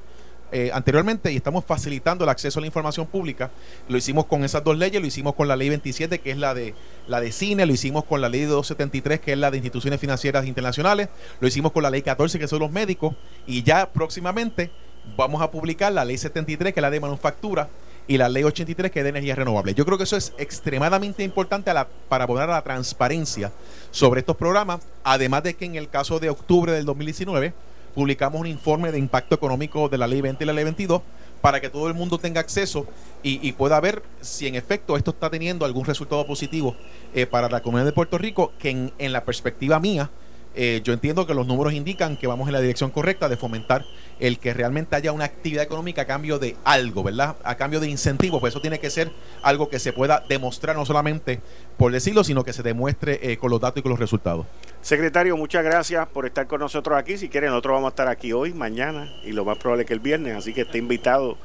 eh, anteriormente y estamos facilitando el acceso a la información pública. Lo hicimos con esas dos leyes, lo hicimos con la ley 27, que es la de la de cine, lo hicimos con la ley 273, que es la de instituciones financieras internacionales, lo hicimos con la ley 14, que son los médicos, y ya próximamente vamos a publicar la ley 73, que es la de manufactura, y la ley 83 que es de energía renovable. Yo creo que eso es extremadamente importante para poner a la transparencia sobre estos programas, además de que en el caso de octubre del 2019 publicamos un informe de impacto económico de la ley 20 y la ley 22 para que todo el mundo tenga acceso y, pueda ver si en efecto esto está teniendo algún resultado positivo eh, para la comunidad de Puerto Rico, que en la perspectiva mía, eh, yo entiendo que los números indican que vamos en la dirección correcta de fomentar el que realmente haya una actividad económica a cambio de algo, ¿verdad? A cambio de incentivos, pues eso tiene que ser algo que se pueda demostrar no solamente por decirlo, sino que se demuestre eh, con los datos y con los resultados. Secretario, muchas gracias por estar con nosotros aquí. Si quieren, nosotros vamos a estar aquí hoy, mañana y lo más probable que el viernes, así que esté invitado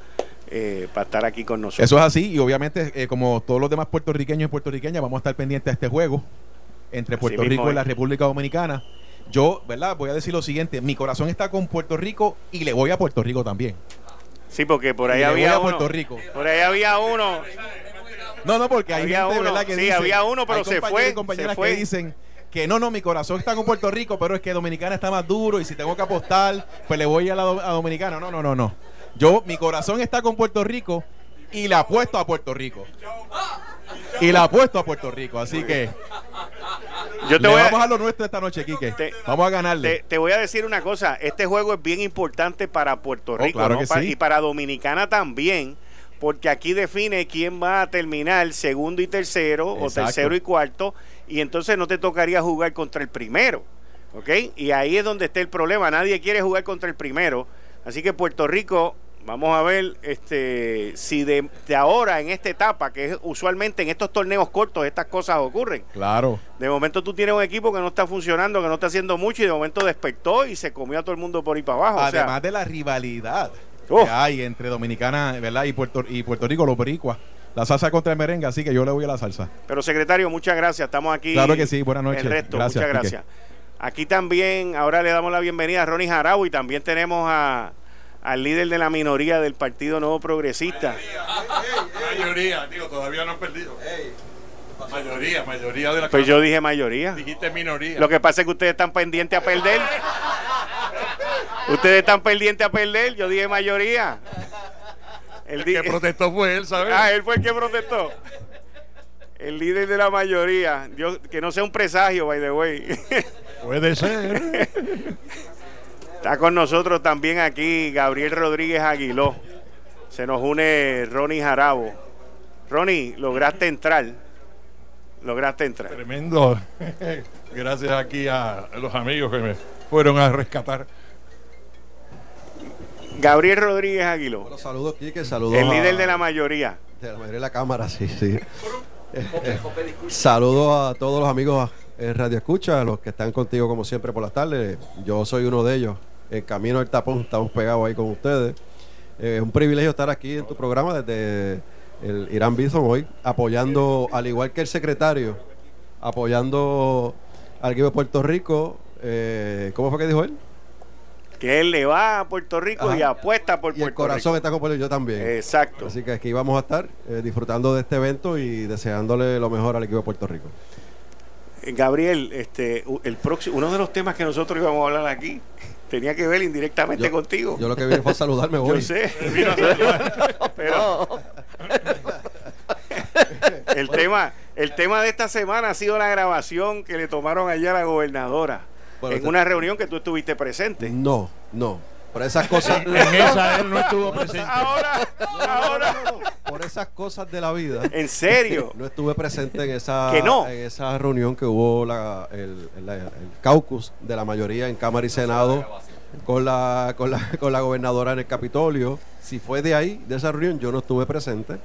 eh, para estar aquí con nosotros. Eso es así y obviamente como todos los demás puertorriqueños y puertorriqueñas vamos a estar pendientes de este juego entre Puerto Rico y la República Dominicana. Yo, ¿verdad? Voy a decir lo siguiente, mi corazón está con Puerto Rico y le voy a Puerto Rico también. Sí, porque por ahí había uno. Puerto Rico. Por ahí había uno. No, no, porque hay había gente, ¿verdad? Que sí, había uno, pero se fue. compañeras que dicen que no, no, mi corazón está con Puerto Rico, pero es que Dominicana está más duro y si tengo que apostar, pues le voy a la a Dominicana. No, no, no, no. Yo, mi corazón está con Puerto Rico y le apuesto a Puerto Rico. Y la apuesto a Puerto Rico, así que yo te voy vamos a, lo nuestro esta noche, Quique. vamos a ganarle. Te, voy a decir una cosa. Este juego es bien importante para Puerto oh, Rico y para Dominicana también, porque aquí define quién va a terminar segundo y tercero o tercero y cuarto, y entonces no te tocaría jugar contra el primero. ¿Ok? Y ahí es donde está el problema. Nadie quiere jugar contra el primero. Así que Puerto Rico Vamos a ver este si de, ahora en esta etapa, que es usualmente en estos torneos cortos estas cosas ocurren. Claro. De momento tú tienes un equipo que no está funcionando, que no está haciendo mucho y de momento despertó y se comió a todo el mundo por ahí para abajo. Además de la rivalidad que hay entre Dominicana ¿verdad? y Puerto y Puerto Rico, los boricuas. La salsa contra el merengue, así que yo le voy a la salsa. Pero secretario, muchas gracias. Estamos aquí. Claro que sí, buenas noches. gracias, muchas gracias. Aquí también, ahora le damos la bienvenida a Ronnie Jarau y también tenemos a al líder de la minoría del Partido Nuevo Progresista. Mayoría, digo, todavía no han perdido. Mayoría, mayoría de la Pues yo dije mayoría. Dijiste minoría. Lo que pasa es que ustedes están pendientes a perder. ustedes están pendientes a perder, yo dije mayoría. El, que protestó fue él, ¿sabes? Ah, él fue el que protestó. El líder de la mayoría. Dios, que no sea un presagio, by the way. Puede ser. Está con nosotros también aquí Gabriel Rodríguez Aguiló. Se nos une Ronnie Jarabo. Ronnie, lograste entrar. Lograste entrar. Tremendo. Gracias aquí a los amigos que me fueron a rescatar. Gabriel Rodríguez Aguiló. Bueno, saludos, Quique. Saludos. El líder de la mayoría. De la mayoría de la Cámara, sí, sí. saludos a todos los amigos en Radio Escucha, los que están contigo como siempre por las tardes. Yo soy uno de ellos el camino del tapón, estamos pegados ahí con ustedes. Eh, es un privilegio estar aquí en tu programa desde el Irán Bison hoy, apoyando, al igual que el secretario, apoyando al equipo de Puerto Rico. Eh, ¿Cómo fue que dijo él? Que él le va a Puerto Rico y apuesta por y el corazón está con Puerto Rico, yo también. Exacto. Así que aquí vamos a estar eh, disfrutando de este evento y deseándole lo mejor al equipo de Puerto Rico. Gabriel, este, el próximo, uno de los temas que nosotros íbamos a hablar aquí tenía que ver indirectamente contigo. Yo lo que vine fue a saludarme hoy. Yo sé. Pero el tema, el tema de esta semana ha sido la grabación que le tomaron allá a la gobernadora en una reunión que tú estuviste presente. No, no. Por esas cosas. en esa él no estuvo presente. Ahora, ahora. Por esas cosas de la vida. ¿En serio? No estuve presente en esa, no? en esa reunión que hubo la, el, caucus de la mayoría en Cámara y Senado con la, con, la, con la gobernadora en el Capitolio. Si fue de ahí, de esa reunión, yo no estuve presente.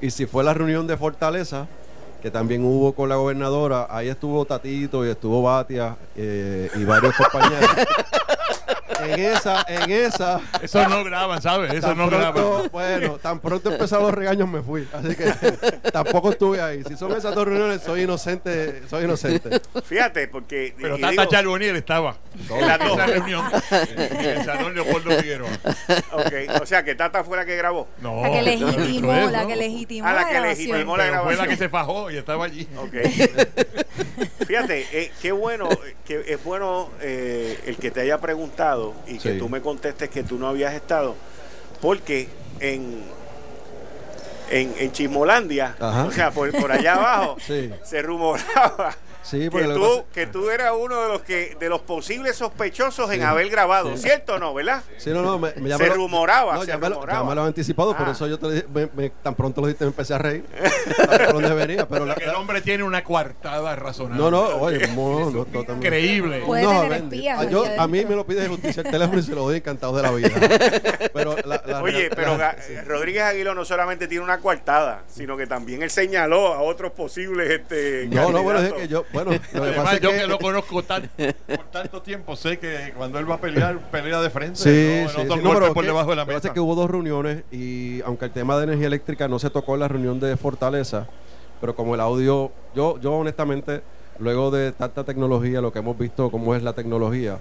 Y si fue la reunión de Fortaleza, que también hubo con la gobernadora, ahí estuvo Tatito y estuvo Batia eh, y varios compañeros. en esa, en esa. Eso no graban, ¿sabes? Eso no graban. Bueno, tan pronto empezaron los regaños me fui. Así que tampoco estuve ahí. Si son esas dos reuniones, soy inocente, soy inocente. Fíjate, porque. Pero Tata Charbonier estaba en la esa reunión. en el salón Leopoldo Figueroa. Ok, o sea que Tata fue la que grabó. No. La que legitimó, la que legitimó. Ah, la, que legitimó la grabación. Fue la que se fajó y estaba allí. Ok. Fíjate, eh, qué bueno, que es bueno eh, el que te haya preguntado y que tú me contestes que tú no habías estado, porque en en, en Chismolandia, Ajá. o sea, por, por allá abajo, Sí. se rumoraba Sí, que tú, pasa- que tú eras uno de los que de los posibles sospechosos en haber grabado, ¿cierto o no, verdad? Sí, no, no, me, me ya Se lo- rumoraba, No, se ya, me lo, rumoraba. ya me lo han anticipado, por Ah. eso yo te lo dije, me- me- tan pronto lo dijiste me empecé a reír. Por donde venía, pero la- el hombre tiene una coartada razonable. no, no, oye, no, no, totalmente. Increíble. Puede tener espías Ah, yo- a mí adentro. me lo pide justicia el teléfono y se lo doy encantado de la vida. Pero la- la- Oye, la- pero Rodríguez Aguiló no solamente tiene una coartada, sino que también él señaló a otros posibles este No, no, bueno, es que yo, bueno, lo que Además, pasa es yo que, que lo conozco tan- por tanto tiempo, sé que cuando él va a pelear, pelea de frente. Sí, no, sí, sí. No, pero por que- debajo de la lo que pasa mesa. es que hubo dos reuniones y aunque el tema de energía eléctrica no se tocó en la reunión de Fortaleza, pero como el audio, yo, yo honestamente, luego de tanta tecnología, lo que hemos visto cómo es la tecnología,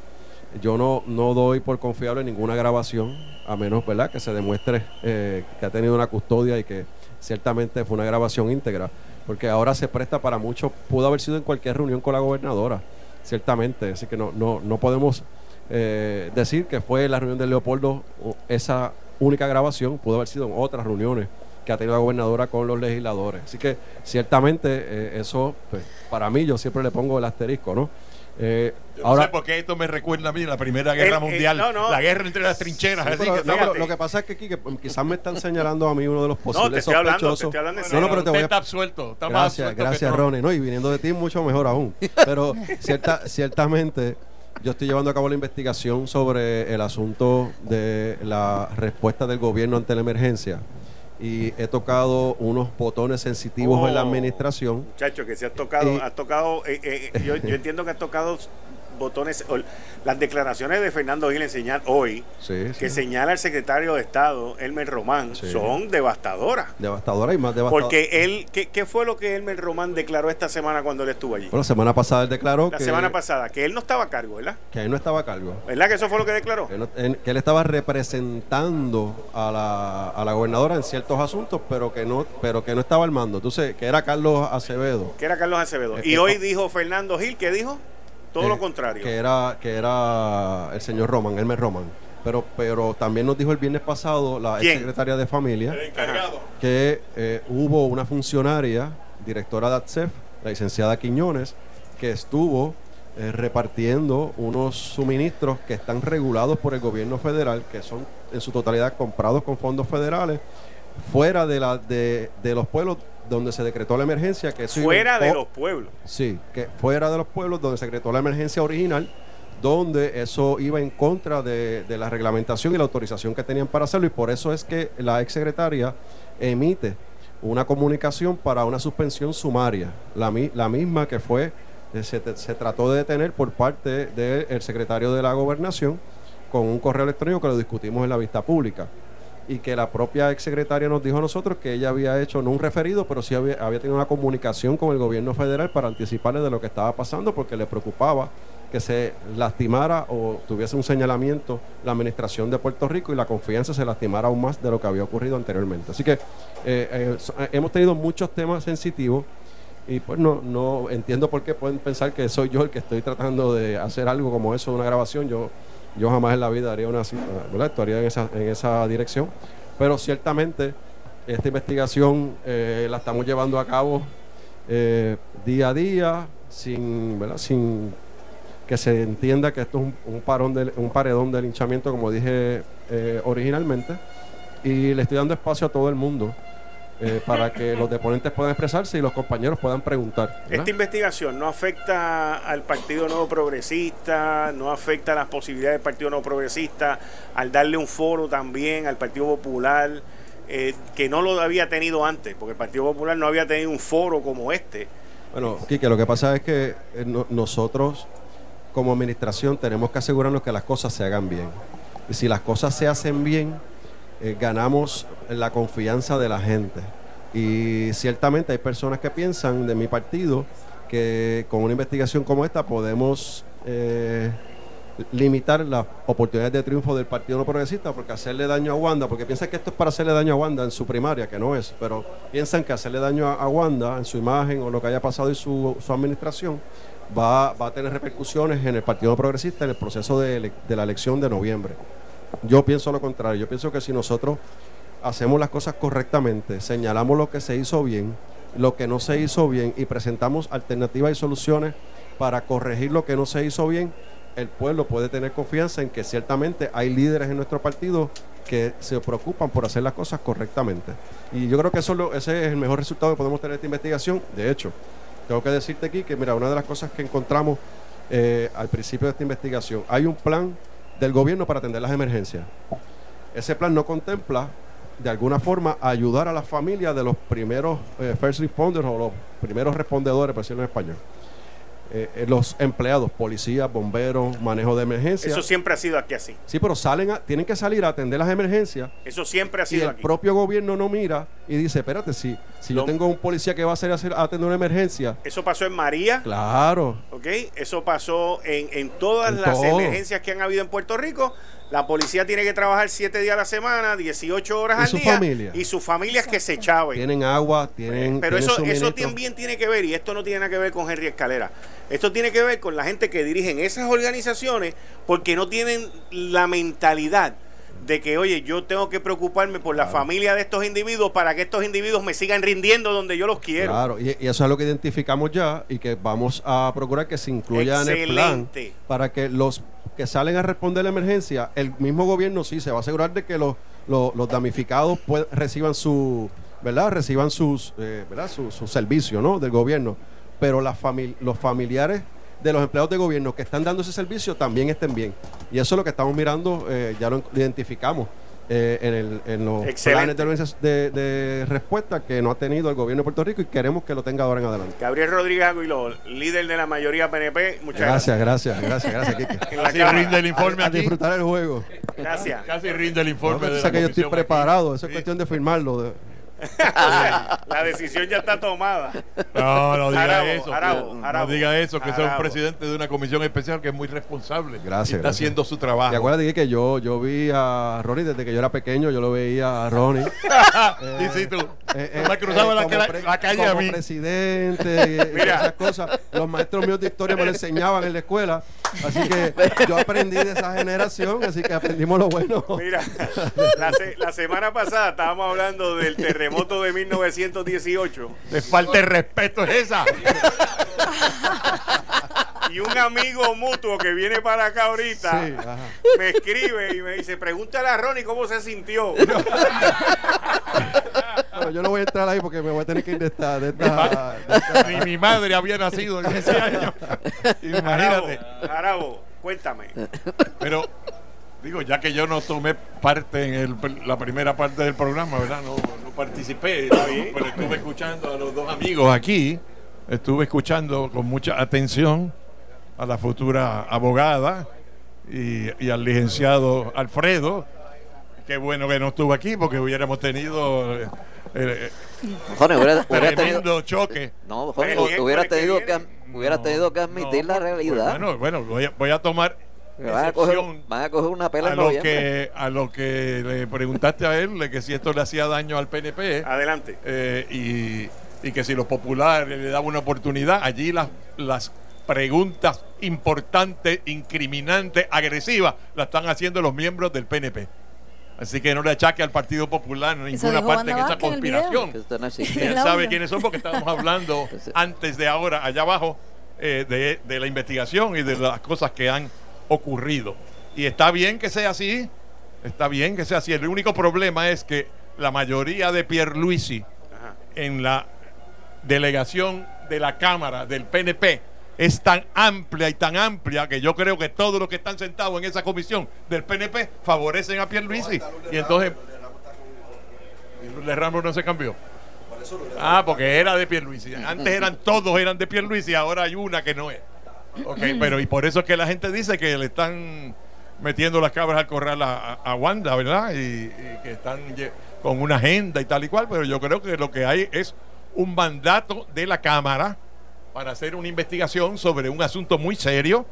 yo no, no doy por confiable ninguna grabación, a menos ¿verdad? que se demuestre eh, que ha tenido una custodia y que ciertamente fue una grabación íntegra, porque ahora se presta para mucho, pudo haber sido en cualquier reunión con la gobernadora, ciertamente, así que no, no, no podemos eh, decir que fue la reunión de Leopoldo esa única grabación, pudo haber sido en otras reuniones que ha tenido la gobernadora con los legisladores. Así que ciertamente eh, eso, pues, para mí, yo siempre le pongo el asterisco, ¿no? Eh, Yo no ahora, sé por qué esto me recuerda a mí la Primera Guerra Eh, eh, Mundial. no, no. La guerra entre las trincheras. Sí, así pero, que no, pero lo que pasa es que, pues, quizás me están señalando a mí uno de los posibles te estoy hablando, te sospechosos. estoy hablando en no, no, pero te voy a, está absuelto. Está más Gracias, absuelto que gracias. Ronnie. No, y viniendo de ti, mucho mejor aún. Pero cierta, ciertamente, yo estoy llevando a cabo la investigación sobre el asunto de la respuesta del gobierno ante la emergencia. Y he tocado unos botones sensitivos en la Oh. administración. Muchacho, que se has tocado, Y- has tocado, eh, eh, yo, yo entiendo que has tocado botones, las declaraciones de Fernando Gil enseñar hoy, Sí, que señala el secretario de Estado, Elmer Román, Sí. son devastadoras. Devastadora y más devastadora. Porque él, ¿qué, qué fue lo que Elmer Román declaró esta semana cuando él estuvo allí? Bueno, la semana pasada él declaró La que, semana pasada, que él no estaba a cargo, ¿verdad? que él no estaba a cargo. ¿Verdad que eso fue lo que declaró? Que, no- en- que él estaba representando a la, a la gobernadora en ciertos asuntos, pero que no pero que no estaba al mando. Entonces, que era Carlos Acevedo. Que era Carlos Acevedo. Y hoy dijo Fernando Gil, ¿qué dijo? Todo eh, lo contrario. Que era, que era el señor Roman, Elmer Roman. Pero, pero también nos dijo el viernes pasado la ex secretaria de familia que eh, hubo una funcionaria, directora de ATSEF, la licenciada Quiñones, que estuvo eh, repartiendo unos suministros que están regulados por el gobierno federal, que son en su totalidad comprados con fondos federales, fuera de, la, de, de los pueblos donde se decretó la emergencia. Que Fuera de los pueblos. Sí, que fuera de los pueblos donde se decretó la emergencia original, donde eso iba en contra de, de la reglamentación y la autorización que tenían para hacerlo, y por eso es que la exsecretaria emite una comunicación para una suspensión sumaria, la, mi- la misma que fue, eh, se trató de detener por parte del secretario de la gobernación con un correo electrónico que lo discutimos en la vista pública y que la propia exsecretaria nos dijo a nosotros que ella había hecho, no un referido, pero sí había, tenido una comunicación con el gobierno federal para anticiparle de lo que estaba pasando porque le preocupaba que se lastimara o tuviese un señalamiento la administración de Puerto Rico y la confianza se lastimara aún más de lo que había ocurrido anteriormente. Así que eh, eh, eh, hemos tenido muchos temas sensitivos y pues no, no entiendo por qué pueden pensar que soy yo el que estoy tratando de hacer algo como eso, una grabación. Yo, yo jamás en la vida haría una ¿verdad? Actuaría en esa, en esa dirección. Pero ciertamente esta investigación eh, la estamos llevando a cabo eh, día a día, sin, ¿verdad? sin que se entienda que esto es un, un parón de, un paredón de linchamiento, como dije eh, originalmente. Y le estoy dando espacio a todo el mundo eh, para que los deponentes puedan expresarse y los compañeros puedan preguntar. ¿verdad? Esta investigación no afecta al Partido Nuevo Progresista, no afecta las posibilidades del Partido Nuevo Progresista al darle un foro también al Partido Popular, eh, que no lo había tenido antes, porque el Partido Popular no había tenido un foro como este. Bueno, Quique, lo que pasa es que eh, no- nosotros como administración tenemos que asegurarnos que las cosas se hagan bien. Y si las cosas se hacen bien, eh, ganamos la confianza de la gente. Y ciertamente hay personas que piensan de mi partido que con una investigación como esta podemos eh, limitar las oportunidades de triunfo del Partido No Progresista porque hacerle daño a Wanda, porque piensan que esto es para hacerle daño a Wanda en su primaria, que no es, pero piensan que hacerle daño a, Wanda en su imagen o lo que haya pasado en su, su administración va, va a tener repercusiones en el Partido No Progresista en el proceso de, de la elección de noviembre. Yo pienso lo contrario, yo pienso que si nosotros hacemos las cosas correctamente, señalamos lo que se hizo bien, lo que no se hizo bien y presentamos alternativas y soluciones para corregir lo que no se hizo bien, el pueblo puede tener confianza en que ciertamente hay líderes en nuestro partido que se preocupan por hacer las cosas correctamente. Y yo creo que eso ese es el mejor resultado que podemos tener de esta investigación. De hecho, tengo que decirte aquí que, mira, una de las cosas que encontramos eh, al principio de esta investigación, hay un plan del gobierno para atender las emergencias. Ese plan no contempla de alguna forma ayudar a las familias de los primeros eh, first responders o los primeros respondedores, por decirlo en español. Eh, eh, los empleados, policías, bomberos, manejo de emergencia. Eso siempre ha sido aquí así. Sí, pero salen tienen que salir a atender las emergencias. Eso siempre ha sido y el propio gobierno no mira y dice, espérate, si, si yo tengo un policía que va a hacer, a atender una emergencia. Eso pasó en María. Claro. ¿Ok? Eso pasó en, en todas las emergencias que han habido en Puerto Rico. La policía tiene que trabajar 7 días a la semana, 18 horas ¿Y al día. Familia? Y sus familias que se echaban. Tienen agua, tienen. Pero eso, eso también tiene que ver, y esto no tiene nada que ver con Henry Escalera. Esto tiene que ver con la gente que dirigen esas organizaciones porque no tienen la mentalidad de que, oye, yo tengo que preocuparme por la familia de estos individuos para que estos individuos me sigan rindiendo donde yo los quiero. Claro, y, eso es lo que identificamos ya y que vamos a procurar que se incluya en el plan para que los que salen a responder la emergencia, el mismo gobierno sí se va a asegurar de que los, los, damnificados reciban su, ¿verdad? Reciban sus, eh, ¿verdad? Su, su servicio, ¿no? Del gobierno. Pero las los familiares de los empleados de gobierno que están dando ese servicio también estén bien. Y eso es lo que estamos mirando, eh, ya lo identificamos. Eh, en, el, en, los planes de, de, respuesta que no ha tenido el gobierno de Puerto Rico y queremos que lo tenga ahora en adelante. Gabriel Rodríguez Aguiló, líder de la mayoría PNP, muchas gracias. Gracias, gracias, gracias, Kike. Casi rinde el informe a, disfrutar el juego. Gracias. Casi rinde el informe. No, de que yo estoy preparado, eso es cuestión de firmarlo. De, la decisión ya está tomada. No, no diga eso. no diga eso, que es un presidente de una comisión especial que es muy responsable. Gracias. está haciendo su trabajo. Y acuérdate que yo, yo vi a Ronnie desde que yo era pequeño, yo lo veía a Ronnie. eh, sí, sí, tú. Eh, eh, me cruzaba la, la, calle a mí. presidente y, esas cosas. Los maestros míos de historia me lo enseñaban en la escuela. Así que yo aprendí de esa generación, así que aprendimos lo bueno. Mira, la, la semana pasada estábamos hablando del terremoto moto de 1918. De falta de respeto es esa. y un amigo mutuo que viene para acá ahorita me escribe y me dice, pregúntale a Ronnie cómo se sintió. yo no voy a entrar ahí porque me voy a tener que ir de esta... De Ni mi madre había nacido en ese año. Imagínate. Arabo, cuéntame. Pero Digo, ya que yo no tomé parte en el, la primera parte del programa, ¿verdad? No, no participé, pero estuve escuchando a los dos amigos aquí, estuve escuchando con mucha atención a la futura abogada y, al licenciado Alfredo. Qué bueno que no estuvo aquí porque hubiéramos tenido eh, eh hubiera, tenido choque. No, hubiera, tenido que, hubiera tenido que admitir la pues realidad. bueno, bueno voy, a, voy a tomar Van a, coger, van a coger una pela a lo que A lo que le preguntaste a él, de que si esto le hacía daño al PNP. Adelante. Eh, y, y, que si los populares le daban una oportunidad, allí las, las preguntas importantes, incriminantes, agresivas, las están haciendo los miembros del PNP. Así que no le achaque al Partido Popular ninguna parte en esa conspiración. Él sabe quiénes son porque estábamos hablando antes de ahora, allá abajo, eh, de, de la investigación y de las cosas que han ocurrido. Y está bien que sea así, está bien que sea así. El único problema es que la mayoría de Pierluisi en la delegación de la Cámara del PNP es tan amplia y tan amplia que yo creo que todos los que están sentados en esa comisión del PNP favorecen a Pierluisi. Y entonces de Ramos no se cambió. Ah, porque era de Pierluisi. Antes eran todos eran de Pierluisi, ahora hay una que no es. Ok, pero y por eso es que la gente dice que le están metiendo las cabras al corral a, Wanda, ¿verdad? Y, que están con una agenda y tal y cual, pero yo creo que lo que hay es un mandato de la Cámara para hacer una investigación sobre un asunto muy serio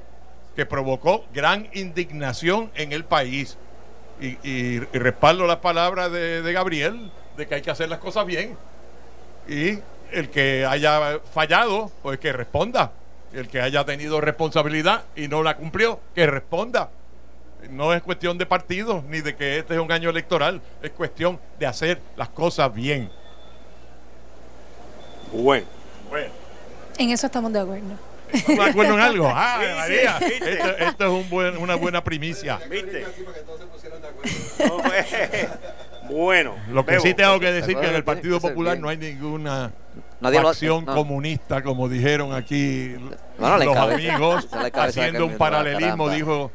que provocó gran indignación en el país. Y, respaldo las palabras de, de Gabriel de que hay que hacer las cosas bien. Y el que haya fallado, pues que responda el que haya tenido responsabilidad y no la cumplió, que responda. no es cuestión de partidos ni de que este es un año electoral, es cuestión de hacer las cosas bien. Bueno. Bueno, En eso estamos de acuerdo. ¿estamos de acuerdo en algo? Ah, Sí, María, sí, viste. esto, esto es un buen- una buena primicia. ¿Viste? No, pues, bueno. Lo que Bebo, sí tengo que decir que en el Partido Popular no hay ninguna Nadie no. comunista, como dijeron aquí Bueno, la los encabe- amigos, la haciendo un paralelismo, caramba. dijo.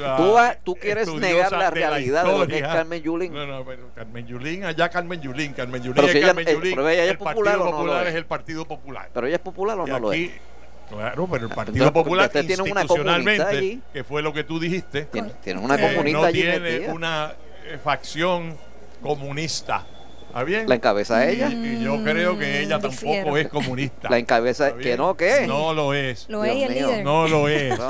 la Tú, tú quieres negar la de realidad de lo que es. Carmen Yulín. No, no, pero Carmen Yulín, allá Carmen Yulín, Carmen Yulín Pero es si Carmen eh, Yulín. pero ella es el popular Partido o no lo Popular es. es el Partido Popular. Pero ella es popular o Y no lo es. claro, pero el Partido Entonces, Popular institucionalmente, allí. que fue lo que tú dijiste, Tiene, tiene una eh, comunista no allí tiene metida. una eh, facción comunista. ¿Está bien? La encabeza ella. Y, y yo creo que ella Mm, tampoco difiero. es comunista. La encabeza ¿Está que no, ¿qué? No lo es. Lo Dios es y el líder. No lo es. Lo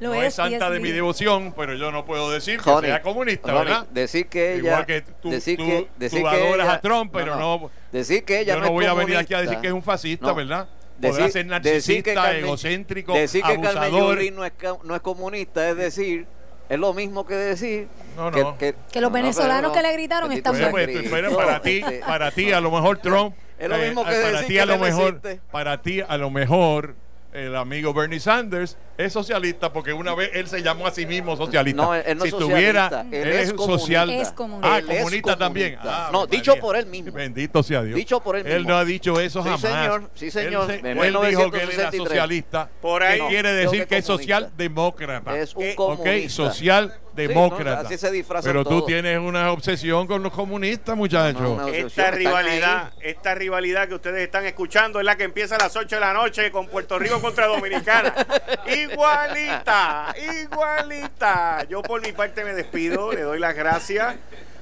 no es, es santa y es de mi devoción, pero yo no puedo decir que sea comunista, ¿verdad? Decir que ella. Igual que tú, decir tú- que, tú decir que adoras ella- a Trump, pero no, Decir que ella yo no, no es voy a venir aquí a comunista. decir que es un fascista, No. ¿verdad? Podrá ser decir que narcisista, Carmen- egocéntrico, Decir que Carmen abusador. No es, no es comunista, es decir, es lo mismo que decir No, que, no. que, Que los venezolanos que le gritaron están Pues, muertos. pues, pero para ti, Este, para ti a lo mejor Trump, Es lo mismo que para decir ti que a lo mejor, existe. para ti a lo mejor el amigo Bernie Sanders es socialista porque una vez él se llamó a sí mismo socialista. No, él- él no si tuviera, socialista, él él es social. Es comunista. Ah, Él es comunista también. Ah, No, dicho por él mismo. Bendito sea Dios. Dicho por él Él mismo. no ha dicho eso Sí, jamás. señor. Sí, señor. Él, él dijo que él era 1963. socialista. Por ahí. ¿Qué No, quiere decir que que es socialdemócrata? Es un comunista. Ok, socialdemócrata. Sí, no, así se disfrazan Pero tú todos. tienes una obsesión con los comunistas, muchachos. No, no, Esta rivalidad, esta rivalidad que ustedes están escuchando es la que empieza a las 8 de la noche con Puerto Rico contra Dominicana. igualita, igualita. Yo por mi parte me despido, le doy las gracias.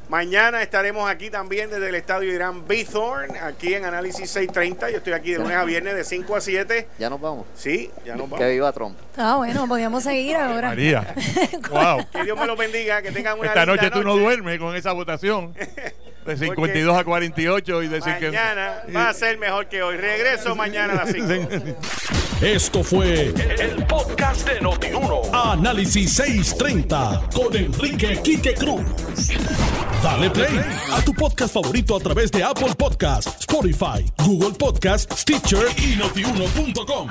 Mañana estaremos aquí también desde el estadio Irán Bithorn, aquí en Análisis 630. Yo estoy aquí de lunes a viernes de 5 a 7. Ya nos vamos. Sí, ya nos Que vamos. viva Trump. Ah, bueno, podíamos seguir ahora. María. wow. Que Dios me los bendiga, que tengan una Esta linda noche tú no duermes con esa votación. De 52 a 48 y decir que. Mañana va a ser mejor que hoy. Regreso mañana a las 5. Esto fue el podcast de Notiuno. Análisis 630 con Enrique Quique Cruz. Dale play a tu podcast favorito a través de Apple Podcasts, Spotify, Google Podcasts, Stitcher y notiuno.com.